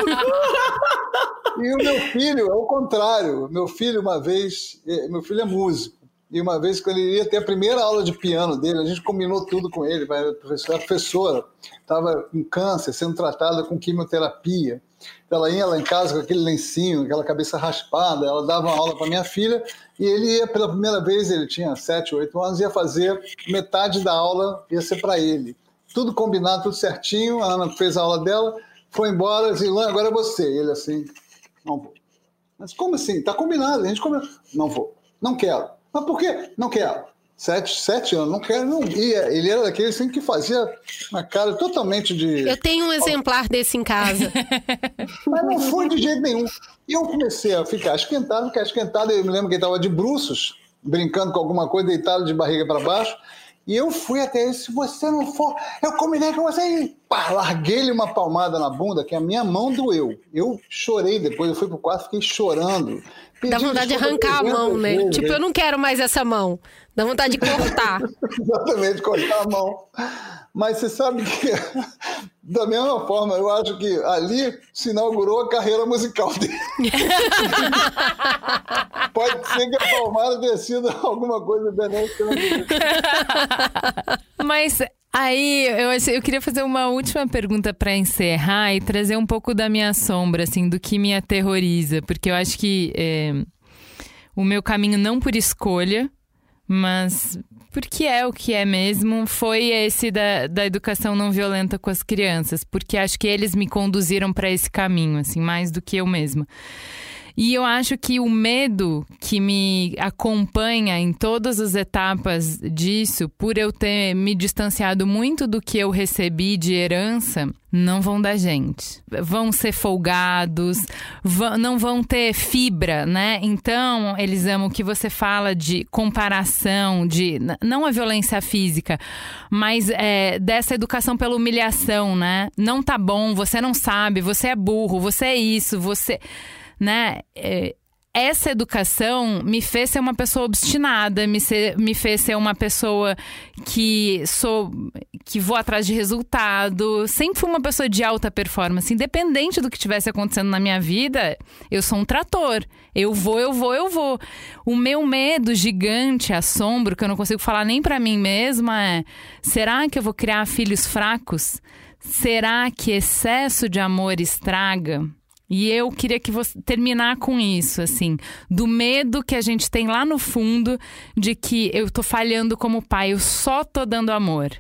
E o meu filho é o contrário. Meu filho, uma vez, meu filho é músico. E uma vez, quando ele ia ter a primeira aula de piano dele, a gente combinou tudo com ele. A professora estava com câncer, sendo tratada com quimioterapia. Ela ia lá em casa com aquele lencinho, aquela cabeça raspada. Ela dava uma aula para minha filha e ele ia pela primeira vez, ele tinha 7, 8 anos, ia fazer metade da aula, ia ser para ele. Tudo combinado, tudo certinho. A Ana fez a aula dela, foi embora, disse, agora é você. Ele assim, não vou. Mas como assim? Está combinado, a gente combinou. Não vou, não quero. Mas por quê? Não quero. Sete, sete anos, não quero, não ia. Ele era daquele assim que fazia uma cara totalmente de.
Eu tenho um exemplar desse em casa.
Mas não foi de jeito nenhum. E eu comecei a ficar esquentado, ficar esquentado. Eu me lembro que ele estava de bruços, brincando com alguma coisa, deitado de barriga para baixo. E eu fui até ele, se você não for, eu combinei com você. E pá, larguei-lhe uma palmada na bunda, que a minha mão doeu. Eu chorei depois, eu fui pro quarto, fiquei chorando.
Dá vontade de arrancar a mão, né? Vezes, tipo, eu não quero mais essa mão. Dá vontade de cortar.
Exatamente, cortar a mão. Mas você sabe que, da mesma forma, eu acho que ali se inaugurou a carreira musical dele. Pode ser que a palmada tenha sido alguma coisa benéfica.
Mas Aí, eu, eu queria fazer uma última pergunta para encerrar e trazer um pouco da minha sombra, assim, do que me aterroriza, porque eu acho que é, o meu caminho, não por escolha, mas porque é o que é mesmo, foi esse da, da educação não violenta com as crianças, porque acho que eles me conduziram para esse caminho, assim, mais do que eu mesma. E eu acho que o medo que me acompanha em todas as etapas disso, por eu ter me distanciado muito do que eu recebi de herança, não vão dar gente. Vão ser folgados, vão, não vão ter fibra, né? Então, eles amam que você fala de comparação, de não a violência física, mas é, dessa educação pela humilhação, né? Não tá bom, você não sabe, você é burro, você é isso, você né? É, essa educação me fez ser uma pessoa obstinada, me, ser, me fez ser uma pessoa que sou que vou atrás de resultado. Sempre fui uma pessoa de alta performance, independente do que estivesse acontecendo na minha vida. Eu sou um trator. Eu vou, eu vou, eu vou. O meu medo gigante, assombro que eu não consigo falar nem para mim mesma é: será que eu vou criar filhos fracos? Será que excesso de amor estraga? E eu queria que você terminar com isso, assim, do medo que a gente tem lá no fundo de que eu tô falhando como pai, eu só tô dando amor.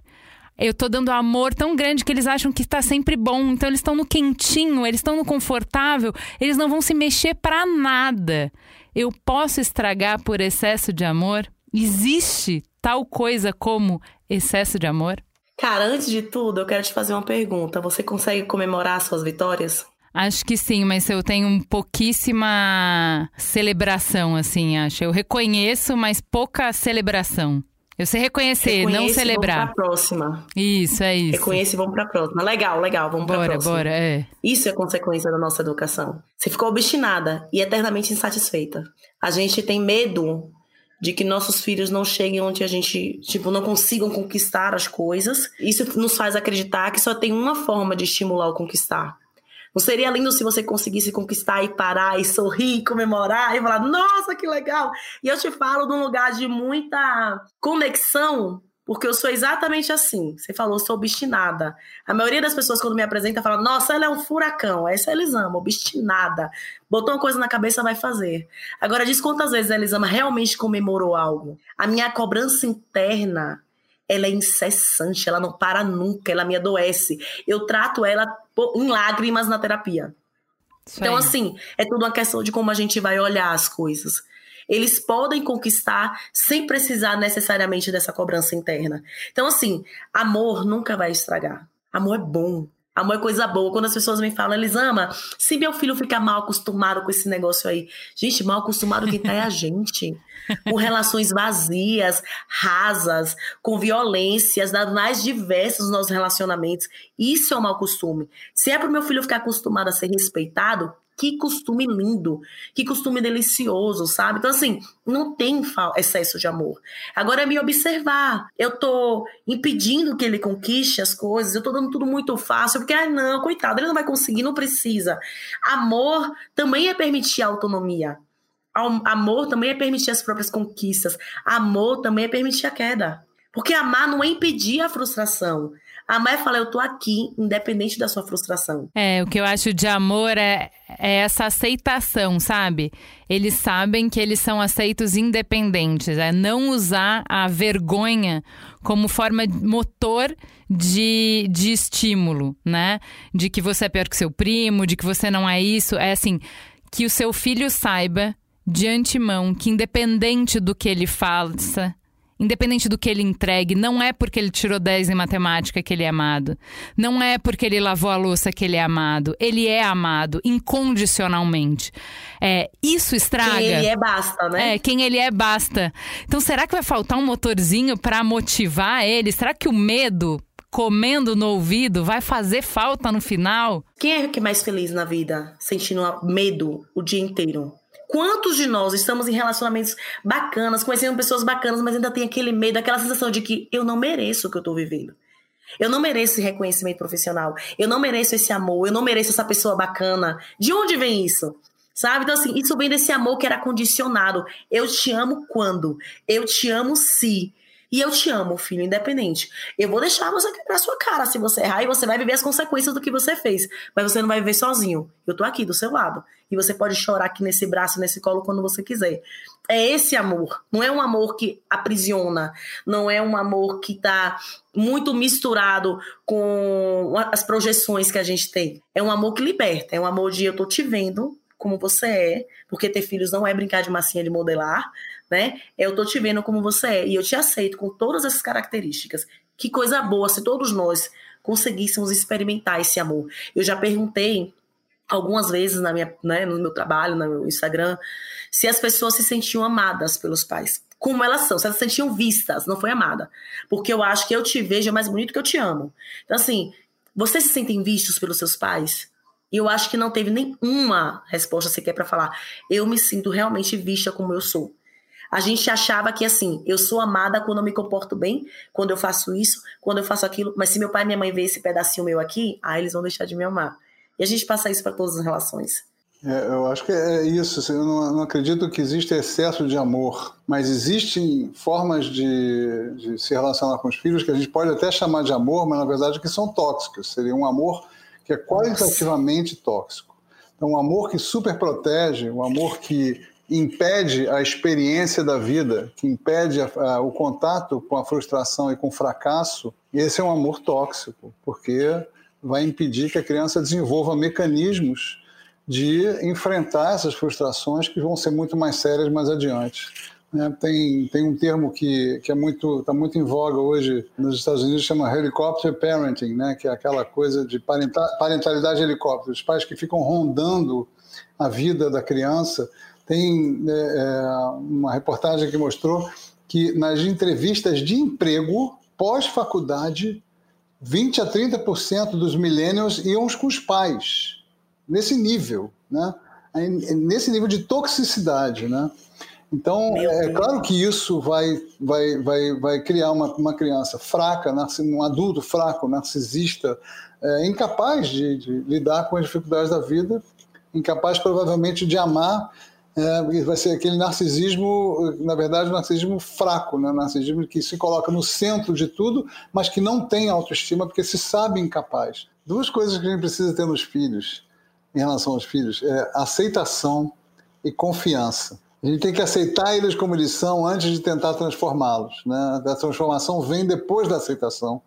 Eu tô dando amor tão grande que eles acham que está sempre bom, então eles estão no quentinho, eles estão no confortável, eles não vão se mexer para nada. Eu posso estragar por excesso de amor? Existe tal coisa como excesso de amor?
Cara, antes de tudo, eu quero te fazer uma pergunta. Você consegue comemorar suas vitórias?
Acho que sim, mas eu tenho pouquíssima celebração, assim, acho. Eu reconheço, mas pouca celebração. Eu sei reconhecer, Reconhece, não celebrar.
Vamos pra próxima.
Isso, é isso.
Reconhece e vamos pra próxima. Legal, legal, vamos
bora,
pra próxima.
Bora, bora, é.
Isso é consequência da nossa educação. Você ficou obstinada e eternamente insatisfeita. A gente tem medo de que nossos filhos não cheguem onde a gente, tipo, não consigam conquistar as coisas. Isso nos faz acreditar que só tem uma forma de estimular o conquistar não seria lindo se você conseguisse conquistar e parar e sorrir, comemorar e falar, nossa, que legal! E eu te falo de um lugar de muita conexão, porque eu sou exatamente assim. Você falou, sou obstinada. A maioria das pessoas, quando me apresenta, fala, nossa, ela é um furacão. Essa é a Elisama, obstinada. Botou uma coisa na cabeça, vai fazer. Agora, diz quantas vezes a Elisama realmente comemorou algo. A minha cobrança interna ela é incessante, ela não para nunca, ela me adoece. Eu trato ela em lágrimas na terapia. Então, assim, é tudo uma questão de como a gente vai olhar as coisas. Eles podem conquistar sem precisar necessariamente dessa cobrança interna. Então, assim, amor nunca vai estragar. Amor é bom. Amor é coisa boa. Quando as pessoas me falam, eles amam, se meu filho ficar mal acostumado com esse negócio aí. Gente, mal acostumado quem tá é a gente. Com relações vazias, rasas, com violências, das mais diversas nos nossos relacionamentos. Isso é um mau costume. Se é para o meu filho ficar acostumado a ser respeitado, que costume lindo, que costume delicioso, sabe? Então, assim, não tem excesso de amor. Agora é me observar. Eu tô impedindo que ele conquiste as coisas, eu tô dando tudo muito fácil, porque, ah, não, coitado, ele não vai conseguir, não precisa. Amor também é permitir autonomia. Amor também é permitir as próprias conquistas. Amor também é permitir a queda. Porque amar não é impedir a frustração. Amar é falar, eu tô aqui, independente da sua frustração.
É, o que eu acho de amor é, é essa aceitação, sabe? Eles sabem que eles são aceitos independentes. É não usar a vergonha como forma motor de, de estímulo, né? De que você é pior que seu primo, de que você não é isso. É assim, que o seu filho saiba de antemão que, independente do que ele faça, Independente do que ele entregue, não é porque ele tirou 10 em matemática que ele é amado. Não é porque ele lavou a louça que ele é amado. Ele é amado incondicionalmente. É, isso estraga. Quem
ele é basta, né?
É, quem ele é basta. Então será que vai faltar um motorzinho para motivar ele? Será que o medo comendo no ouvido vai fazer falta no final?
Quem é que é mais feliz na vida? Sentindo medo o dia inteiro? Quantos de nós estamos em relacionamentos bacanas, conhecendo pessoas bacanas, mas ainda tem aquele medo, aquela sensação de que eu não mereço o que eu tô vivendo. Eu não mereço esse reconhecimento profissional. Eu não mereço esse amor. Eu não mereço essa pessoa bacana. De onde vem isso? Sabe? Então, assim, isso vem desse amor que era condicionado. Eu te amo quando? Eu te amo se. E eu te amo, filho, independente. Eu vou deixar você quebrar sua cara se você errar e você vai viver as consequências do que você fez. Mas você não vai viver sozinho. Eu tô aqui do seu lado. E você pode chorar aqui nesse braço, nesse colo, quando você quiser. É esse amor. Não é um amor que aprisiona. Não é um amor que tá muito misturado com as projeções que a gente tem. É um amor que liberta. É um amor de eu tô te vendo como você é. Porque ter filhos não é brincar de massinha de modelar né? Eu tô te vendo como você é e eu te aceito com todas essas características. Que coisa boa se todos nós conseguíssemos experimentar esse amor. Eu já perguntei algumas vezes na minha, né, no meu trabalho, no meu Instagram, se as pessoas se sentiam amadas pelos pais. Como elas são, se elas se sentiam vistas, não foi amada. Porque eu acho que eu te vejo mais bonito que eu te amo. Então, assim, vocês se sentem vistos pelos seus pais? E eu acho que não teve nenhuma resposta sequer para falar. Eu me sinto realmente vista como eu sou. A gente achava que assim, eu sou amada quando eu me comporto bem, quando eu faço isso, quando eu faço aquilo, mas se meu pai e minha mãe ver esse pedacinho meu aqui, aí eles vão deixar de me amar. E a gente passa isso para todas as relações.
É, eu acho que é isso. Assim, eu não, não, acredito que exista excesso de amor, mas existem formas de, de, se relacionar com os filhos que a gente pode até chamar de amor, mas na verdade que são tóxicos. Seria um amor que é qualitativamente Nossa. tóxico. Então, um amor que super protege, um amor que impede a experiência da vida, que impede a, a, o contato com a frustração e com o fracasso, esse é um amor tóxico, porque vai impedir que a criança desenvolva mecanismos de enfrentar essas frustrações que vão ser muito mais sérias mais adiante. Né? Tem, tem um termo que, que é muito está muito em voga hoje nos Estados Unidos chama helicopter parenting, né? que é aquela coisa de parentalidade helicóptero, os pais que ficam rondando a vida da criança tem é, é, uma reportagem que mostrou que nas entrevistas de emprego pós-faculdade, 20 a 30% dos millennials iam com os pais, nesse nível, né? nesse nível de toxicidade. Né? Então, é claro que isso vai, vai, vai, vai criar uma, uma criança fraca, um adulto fraco, narcisista, é, incapaz de, de lidar com as dificuldades da vida, incapaz provavelmente de amar é, vai ser aquele narcisismo, na verdade, um narcisismo fraco, né? narcisismo que se coloca no centro de tudo, mas que não tem autoestima porque se sabe incapaz. Duas coisas que a gente precisa ter nos filhos, em relação aos filhos, é aceitação e confiança. A gente tem que aceitar eles como eles são antes de tentar transformá-los. Né? A transformação vem depois da aceitação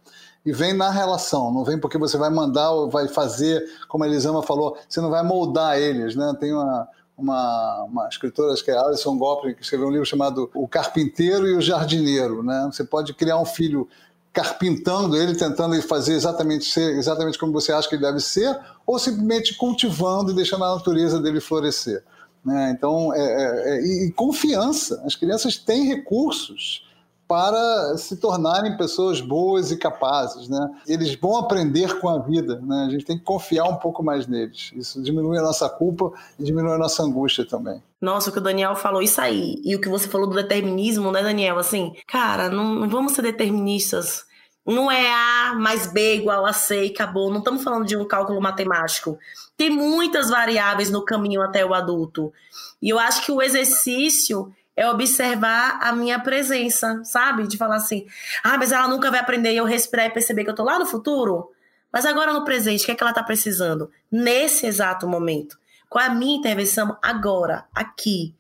e vem na relação, não vem porque você vai mandar ou vai fazer, como a Elisama falou, você não vai moldar eles. Né? Tem uma, uma, uma escritora, acho que é Alison Gottlieb, que escreveu um livro chamado O Carpinteiro e o Jardineiro. Né? Você pode criar um filho carpintando ele, tentando ele fazer exatamente ser exatamente como você acha que ele deve ser, ou simplesmente cultivando e deixando a natureza dele florescer. Né? Então, é, é, é, e confiança. As crianças têm recursos para se tornarem pessoas boas e capazes, né? Eles vão aprender com a vida, né? A gente tem que confiar um pouco mais neles. Isso diminui a nossa culpa e diminui a nossa angústia também.
Nossa, o que o Daniel falou, isso aí. E o que você falou do determinismo, né, Daniel? Assim, cara, não, vamos ser deterministas Não é A mais B igual a C e acabou. Não estamos falando de um cálculo matemático. Tem muitas variáveis no caminho até o adulto. E eu acho que o exercício é observar a minha presença, sabe? De falar assim, ah, mas ela nunca vai aprender eu respirar e perceber que eu tô lá no futuro. Mas agora no presente, o que é que ela tá precisando? Nesse exato momento. Qual é a minha intervenção agora, aqui?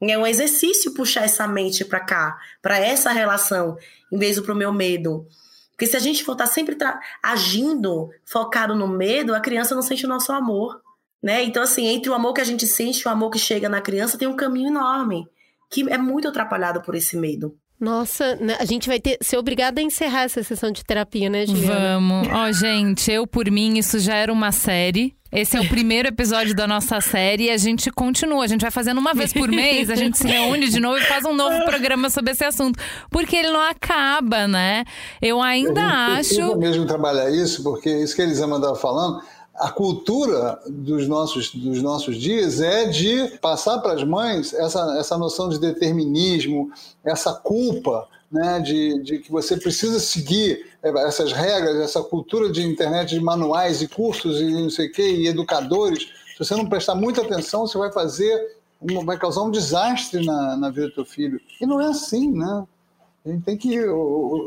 É um exercício puxar essa mente para cá, para essa relação, em vez do pro meu medo. Porque se a gente for estar tá sempre agindo focado no medo, a criança não sente o nosso amor. Né? Então, assim, entre o amor que a gente sente e o amor que chega na criança, tem um caminho enorme, que é muito atrapalhado por esse medo.
Nossa, né, a gente vai ter ser obrigada a encerrar essa sessão de terapia, né, Juliana?
Vamos. Ó, oh, gente, eu por mim, isso já era uma série. Esse é o primeiro episódio da nossa série e a gente continua. A gente vai fazendo uma vez por mês, a gente se reúne de novo e faz um novo programa sobre esse assunto. Porque ele não acaba, né? Eu ainda eu acho. Eu
mesmo trabalhar isso, porque isso que a Elisama estava falando a cultura dos nossos, dos nossos dias é de passar para as mães essa, essa noção de determinismo, essa culpa né, de, de que você precisa seguir essas regras, essa cultura de internet, de manuais e cursos e não sei o quê, e educadores. Se você não prestar muita atenção, você vai fazer, vai causar um desastre na, na vida do teu filho. E não é assim, né? A gente tem que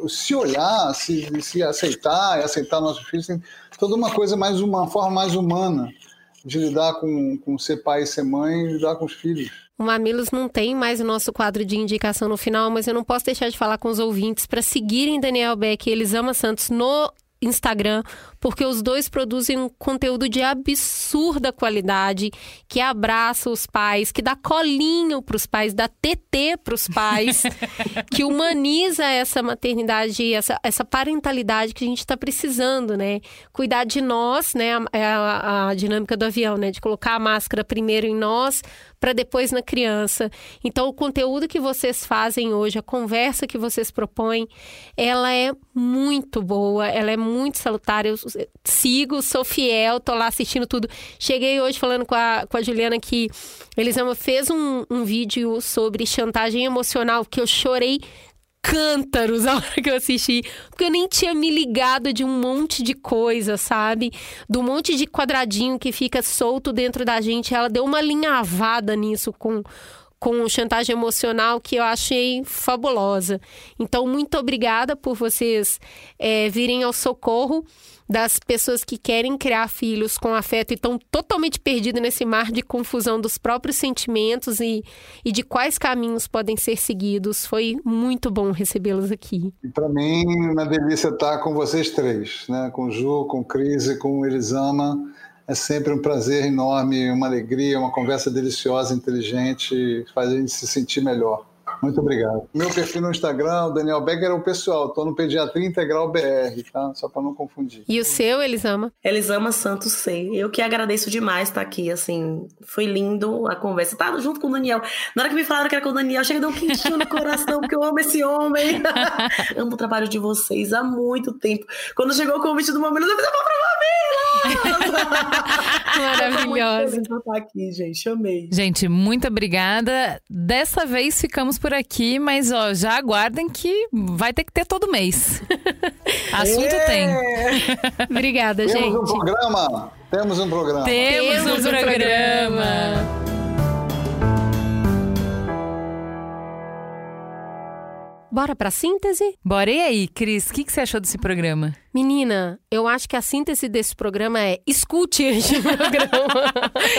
se olhar, se, se aceitar, aceitar nossos filhos. Tem toda uma coisa mais, uma forma mais humana de lidar com, com ser pai e ser mãe e lidar com os filhos.
O Mamilos não tem mais o nosso quadro de indicação no final, mas eu não posso deixar de falar com os ouvintes para seguirem Daniel Beck e Elisama Santos no Instagram, porque os dois produzem um conteúdo de absurda qualidade, que abraça os pais, que dá colinho para os pais, dá TT para os pais, que humaniza essa maternidade, essa, essa parentalidade que a gente está precisando, né? Cuidar de nós, né? É a, a, dinâmica do avião, né? De colocar a máscara primeiro em nós, para depois na criança. Então, o conteúdo que vocês fazem hoje, a conversa que vocês propõem, ela é muito boa, ela é muito salutar. Eu sigo, sou fiel, tô lá assistindo tudo. Cheguei hoje falando com a, com a Juliana que Elisama fez um, um vídeo sobre chantagem emocional que eu chorei cântaros a hora que eu assisti, porque eu nem tinha me ligado de um monte de coisa, sabe? Do monte de quadradinho que fica solto dentro da gente. Ela deu uma linhavada nisso com com chantagem emocional que eu achei fabulosa. Então, muito obrigada por vocês é, virem ao socorro das pessoas que querem criar filhos com afeto e estão totalmente perdidas nesse mar de confusão dos próprios sentimentos e, e de quais caminhos podem ser seguidos. Foi muito bom recebê-los aqui.
Para mim, uma delícia estar com vocês três, né? com Ju, com Cris e com Elisama. É sempre um prazer enorme, uma alegria, uma conversa deliciosa, inteligente, faz a gente se sentir melhor. Muito obrigado. Meu perfil no Instagram, o Daniel Becker é o pessoal. Estou no Pediatria Integral BR, tá? Só para não confundir.
E o seu, Elisama?
Elisama Santos C. Eu que agradeço demais estar aqui, assim. Foi lindo a conversa. Tá junto com o Daniel. Na hora que me falaram que era com o Daniel, chega de um quentinho no coração, porque eu amo esse homem. amo o trabalho de vocês há muito tempo. Quando chegou o convite do Mamilos, eu fiz, vou
Maravilhosa.
estar aqui, gente. Amei.
Gente, muito obrigada. Dessa vez ficamos por aqui, mas ó, já aguardem que vai ter que ter todo mês. Assunto é. tem.
obrigada, Temos gente.
Temos um programa. Temos um programa.
Temos, Temos um, programa.
Bora pra síntese?
Bora. E aí, Cris, o que, que você achou desse programa?
Menina, eu acho que a síntese desse programa é escute este programa.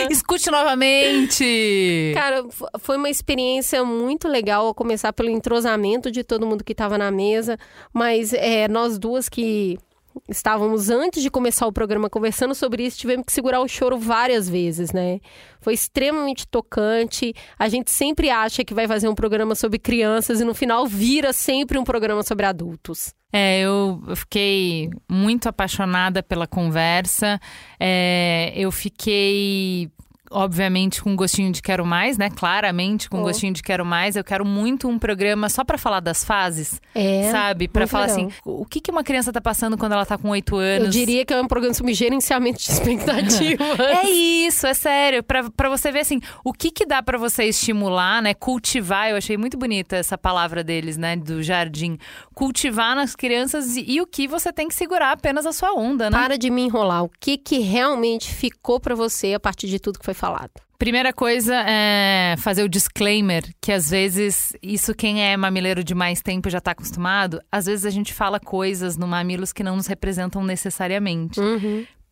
escute novamente.
Cara, foi uma experiência muito legal, a começar pelo entrosamento de todo mundo que estava na mesa, mas é, nós duas que estávamos antes de começar o programa conversando sobre isso, tivemos que segurar o choro várias vezes, né? Foi extremamente tocante. A gente sempre acha que vai fazer um programa sobre crianças e no final vira sempre um programa sobre adultos.
É, eu fiquei muito apaixonada pela conversa. É, eu fiquei obviamente com gostinho de quero mais, né? Claramente com
Oh.
gostinho de quero mais. Eu quero muito um programa só pra falar das fases,
É.
sabe? Pra
muito
falar
legal.
assim, o que que uma criança tá passando quando ela tá com oito anos?
Eu diria que é um programa sobre gerenciamento de expectativas.
É isso, é sério. Pra, pra você ver assim, o que que dá pra você estimular, né? Cultivar. Eu achei muito bonita essa palavra deles, né? Do jardim. Cultivar nas crianças e, e o que você tem que segurar apenas a sua onda, né?
Para de me enrolar. O que, que realmente ficou pra você a partir de tudo que foi falado?
Primeira coisa é fazer o disclaimer, que às vezes, isso quem é mamileiro de mais tempo já tá acostumado, às vezes a gente fala coisas no Mamilos que não nos representam necessariamente.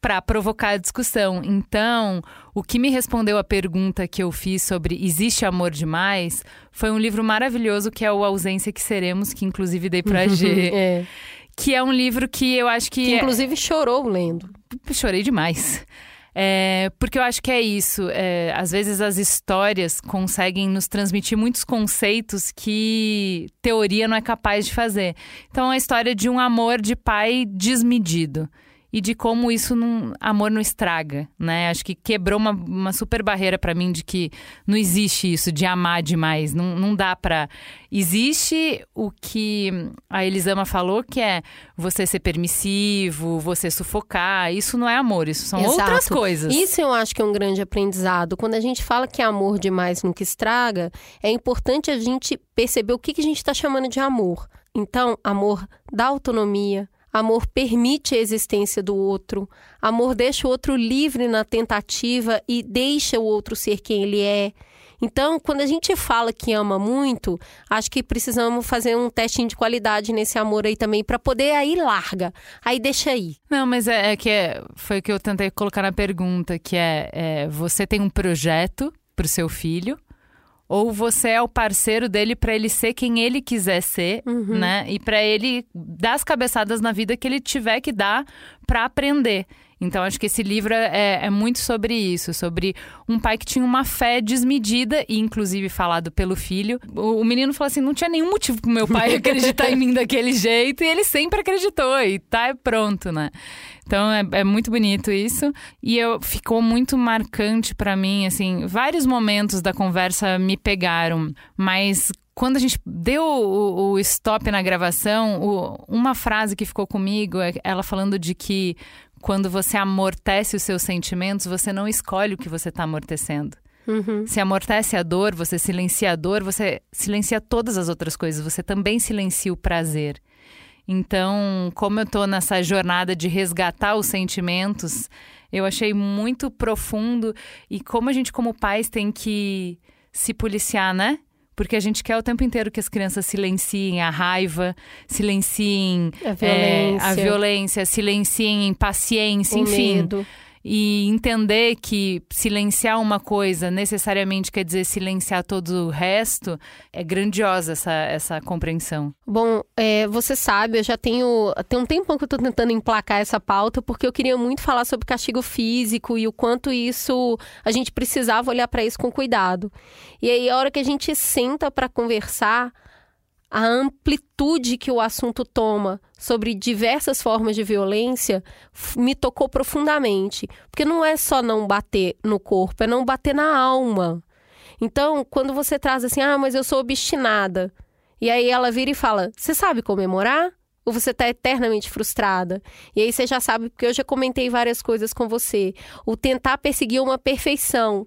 Pra provocar discussão. Então, o que me respondeu a pergunta que eu fiz sobre existe amor demais foi um livro maravilhoso que é o Ausência que Seremos, que inclusive dei pra G.
É.
Que é um livro que eu acho que.
Que
é-
inclusive chorou lendo.
chorei demais. É, porque eu acho que é isso. é, às vezes as histórias conseguem nos transmitir muitos conceitos que teoria não é capaz de fazer. Então, a história de um amor de pai desmedido. E de como isso não, amor não estraga, né? Acho que quebrou uma, uma super barreira pra mim de que não existe isso de amar demais. Não, não dá pra. Existe o que a Elisama falou, que é você ser permissivo, você sufocar. Isso não é amor, isso são outras
Exato.
coisas.
Isso eu acho que é um grande aprendizado. Quando a gente fala que amor demais nunca estraga, é importante a gente perceber o que, que a gente está chamando de amor. Então, amor dá autonomia, amor permite a existência do outro, amor deixa o outro livre na tentativa e deixa o outro ser quem ele é. Então, quando a gente fala que ama muito, acho que precisamos fazer um testinho de qualidade nesse amor aí também, para poder aí larga, aí deixa aí.
Não, mas é, é que é- foi o que eu tentei colocar na pergunta, que é, é, você tem um projeto pro seu filho, ou você é o parceiro dele pra ele ser quem ele quiser ser, né? E pra ele dar as cabeçadas na vida que ele tiver que dar pra aprender. Então, acho que esse livro é, é muito sobre isso, sobre um pai que tinha uma fé desmedida, e inclusive falado pelo filho. O, o menino falou assim: não tinha nenhum motivo pro meu pai acreditar em mim daquele jeito, e ele sempre acreditou, e tá pronto, né? Então é, é muito bonito isso. E eu ficou muito marcante pra mim, assim, vários momentos da conversa me pegaram, mas quando a gente deu o, o stop na gravação, o- uma frase que ficou comigo é ela falando de que quando você amortece os seus sentimentos, você não escolhe o que você está amortecendo. Se amortece a dor, você silencia a dor, você silencia todas as outras coisas, você também silencia o prazer. Então, como eu tô nessa jornada de resgatar os sentimentos, eu achei muito profundo e como a gente como pais tem que se policiar, né? Porque a gente quer o tempo inteiro que as crianças silenciem a raiva, silenciem
A
é,
violência.
a violência, silenciem impaciência,
O
enfim.
medo.
E entender que silenciar uma coisa necessariamente quer dizer silenciar todo o resto, é grandiosa essa, essa compreensão.
Bom, é, você sabe, eu já tenho. Tem um tempão que eu tô tentando emplacar essa pauta, porque eu queria muito falar sobre castigo físico e o quanto isso. A gente precisava olhar para isso com cuidado. E aí, a hora que a gente senta para conversar, a amplitude que o assunto toma sobre diversas formas de violência me tocou profundamente. Porque não é só não bater no corpo, é não bater na alma. Então, quando você traz assim, ah, mas eu sou obstinada. E aí ela vira e fala: Você sabe comemorar? Ou você está eternamente frustrada? E aí você já sabe, porque eu já comentei várias coisas com você. O tentar perseguir uma perfeição.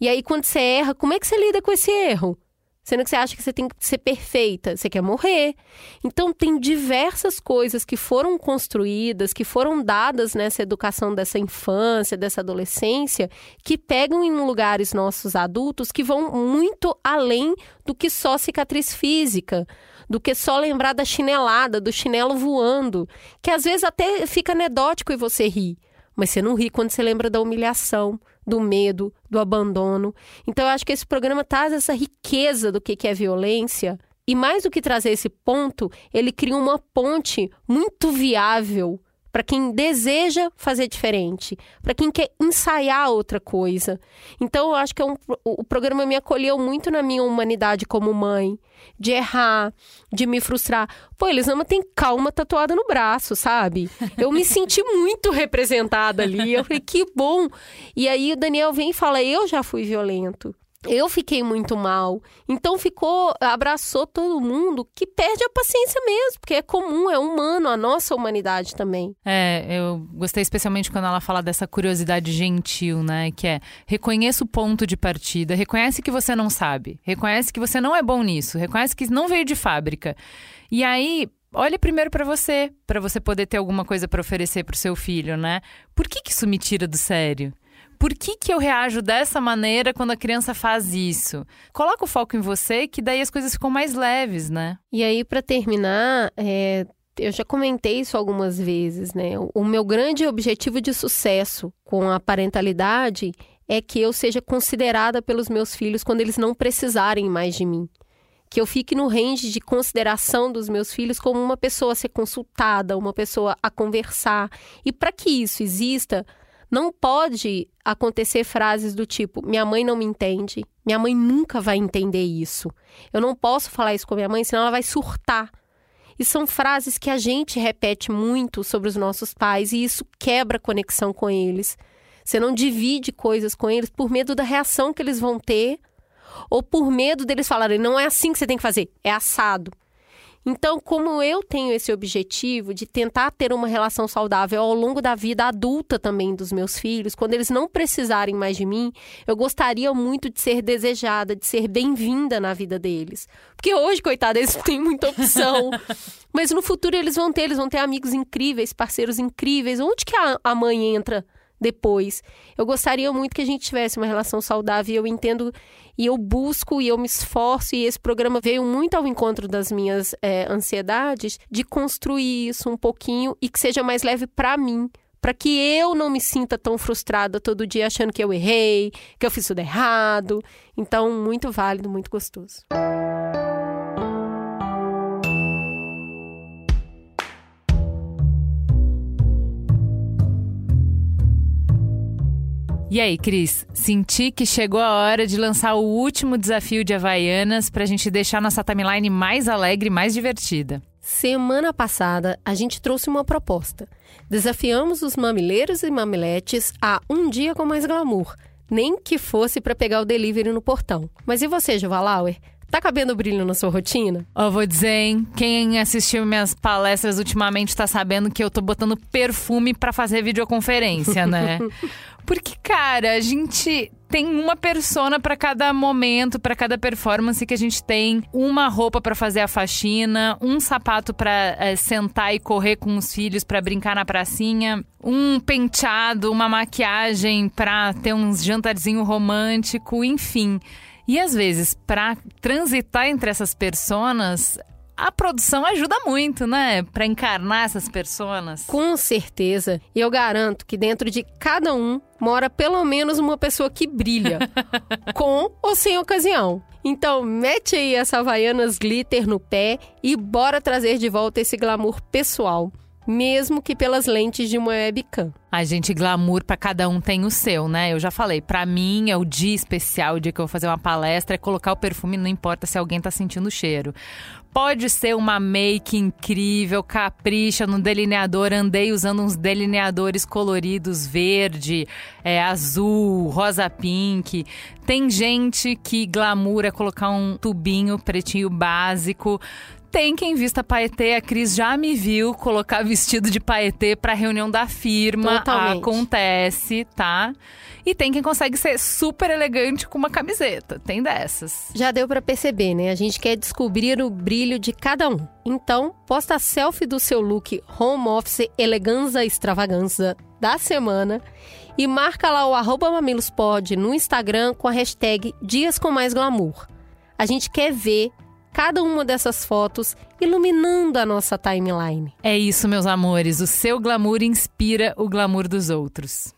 E aí, quando você erra, como é que você lida com esse erro? Sendo que você acha que você tem que ser perfeita, você quer morrer. Então, tem diversas coisas que foram construídas, que foram dadas nessa educação dessa infância, dessa adolescência, que pegam em lugares nossos adultos que vão muito além do que só cicatriz física, do que só lembrar da chinelada, do chinelo voando, que às vezes até fica anedótico e você ri, mas você não ri quando você lembra da humilhação, do medo, do abandono. Então eu acho que esse programa traz essa riqueza do que é violência. E mais do que trazer esse ponto, ele cria uma ponte muito viável para quem deseja fazer diferente, para quem quer ensaiar outra coisa. Então, eu acho que é um, o programa me acolheu muito na minha humanidade como mãe, de errar, de me frustrar. Pô, Elisama tem calma tatuada no braço, sabe? Eu me senti muito representada ali. Eu falei, que bom. E aí o Daniel vem e fala: Eu já fui violento. Eu fiquei muito mal. Então ficou, abraçou todo mundo que perde a paciência mesmo, porque é comum, é humano, a nossa humanidade também.
É, eu gostei especialmente quando ela fala dessa curiosidade gentil, né? Que é reconheça o ponto de partida, reconhece que você não sabe, reconhece que você não é bom nisso, reconhece que não veio de fábrica. E aí, olhe primeiro para você, para você poder ter alguma coisa para oferecer para o seu filho, né? Por que, que isso me tira do sério? Por que, que eu reajo dessa maneira quando a criança faz isso? Coloca o foco em você, que daí as coisas ficam mais leves, né?
E aí, para terminar, é, eu já comentei isso algumas vezes, né? O meu grande objetivo de sucesso com a parentalidade é que eu seja considerada pelos meus filhos quando eles não precisarem mais de mim. Que eu fique no range de consideração dos meus filhos como uma pessoa a ser consultada, uma pessoa a conversar. E para que isso exista, não pode acontecer frases do tipo: minha mãe não me entende, minha mãe nunca vai entender isso. Eu não posso falar isso com minha mãe, senão ela vai surtar. E são frases que a gente repete muito sobre os nossos pais e isso quebra a conexão com eles. Você não divide coisas com eles por medo da reação que eles vão ter ou por medo deles falarem: não é assim que você tem que fazer, é assado. Então, como eu tenho esse objetivo de tentar ter uma relação saudável ao longo da vida adulta também dos meus filhos, quando eles não precisarem mais de mim, eu gostaria muito de ser desejada, de ser bem-vinda na vida deles. Porque hoje, coitado, eles não têm muita opção. Mas no futuro eles vão ter, eles vão ter amigos incríveis, parceiros incríveis. Onde que a, a mãe entra depois. Eu gostaria muito que a gente tivesse uma relação saudável. Eu entendo e eu busco e eu me esforço. E esse programa veio muito ao encontro das minhas é, ansiedades de construir isso um pouquinho e que seja mais leve para mim. Para que eu não me sinta tão frustrada todo dia achando que eu errei, que eu fiz tudo errado. Então, muito válido, muito gostoso.
E aí, Cris, senti que chegou a hora de lançar o último desafio de Havaianas para a gente deixar nossa timeline mais alegre e mais divertida.
Semana passada, a gente trouxe uma proposta. Desafiamos os mamileiros e mamiletes a um dia com mais glamour, nem que fosse para pegar o delivery no portão. Mas e você, Juvalauer? Tá cabendo brilho na sua rotina?
Ó, oh, vou dizer, hein? Quem assistiu minhas palestras ultimamente tá sabendo que eu tô botando perfume para fazer videoconferência, né? Porque, cara, a gente tem uma persona para cada momento, para cada performance que a gente tem, uma roupa para fazer a faxina, um sapato para é, sentar e correr com os filhos para brincar na pracinha, um penteado, uma maquiagem para ter um jantarzinho romântico, enfim. E às vezes, para transitar entre essas personas, a produção ajuda muito, né? Para encarnar essas personas.
Com certeza. E eu garanto que dentro de cada um mora pelo menos uma pessoa que brilha, com ou sem ocasião. Então, mete aí essa Havaianas glitter no pé e bora trazer de volta esse glamour pessoal mesmo que pelas lentes de uma webcam.
A gente, glamour para cada um tem o seu, né? Eu já falei, para mim é o dia especial, o dia que eu vou fazer uma palestra, é colocar o perfume, não importa se alguém tá sentindo o cheiro. Pode ser uma make incrível, capricha no delineador. Andei usando uns delineadores coloridos verde, é, azul, rosa pink. Tem gente que glamoura colocar um tubinho pretinho básico. Tem quem vista paetê, a Cris já me viu colocar vestido de paetê para reunião da firma.
Totalmente.
Acontece, tá? E tem quem consegue ser super elegante com uma camiseta. Tem dessas.
Já deu para perceber, né? A gente quer descobrir o brilho de cada um. Então, posta a selfie do seu look home office eleganza extravaganza da semana e marca lá o arroba mamilospod no Instagram com a hashtag Dias com Mais Glamour. A gente quer ver cada uma dessas fotos iluminando a nossa timeline.
É isso, meus amores. O seu glamour inspira o glamour dos outros.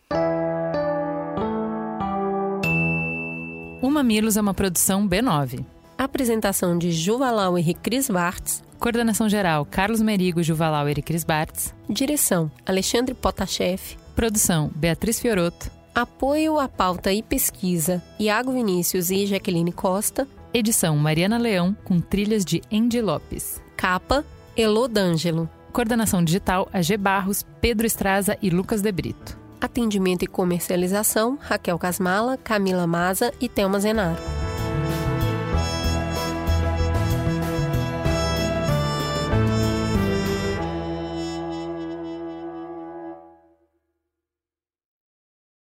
O Mamilos é uma produção B9.
Apresentação de Juvalau e Cris Bartz,
Coordenação geral: Carlos Merigo, Juvalauer e Cris Bartz.
Direção: Alexandre Potashev.
Produção: Beatriz Fioroto.
Apoio à pauta e pesquisa: Iago Vinícius e Jaqueline Costa.
Edição: Mariana Leão, com trilhas de Andy Lopes.
Capa: Elô D'Angelo.
Coordenação digital: AG Barros, Pedro Estraza e Lucas De Brito.
Atendimento e comercialização: Raquel Casmala, Camila Maza e Thelma Zenaro.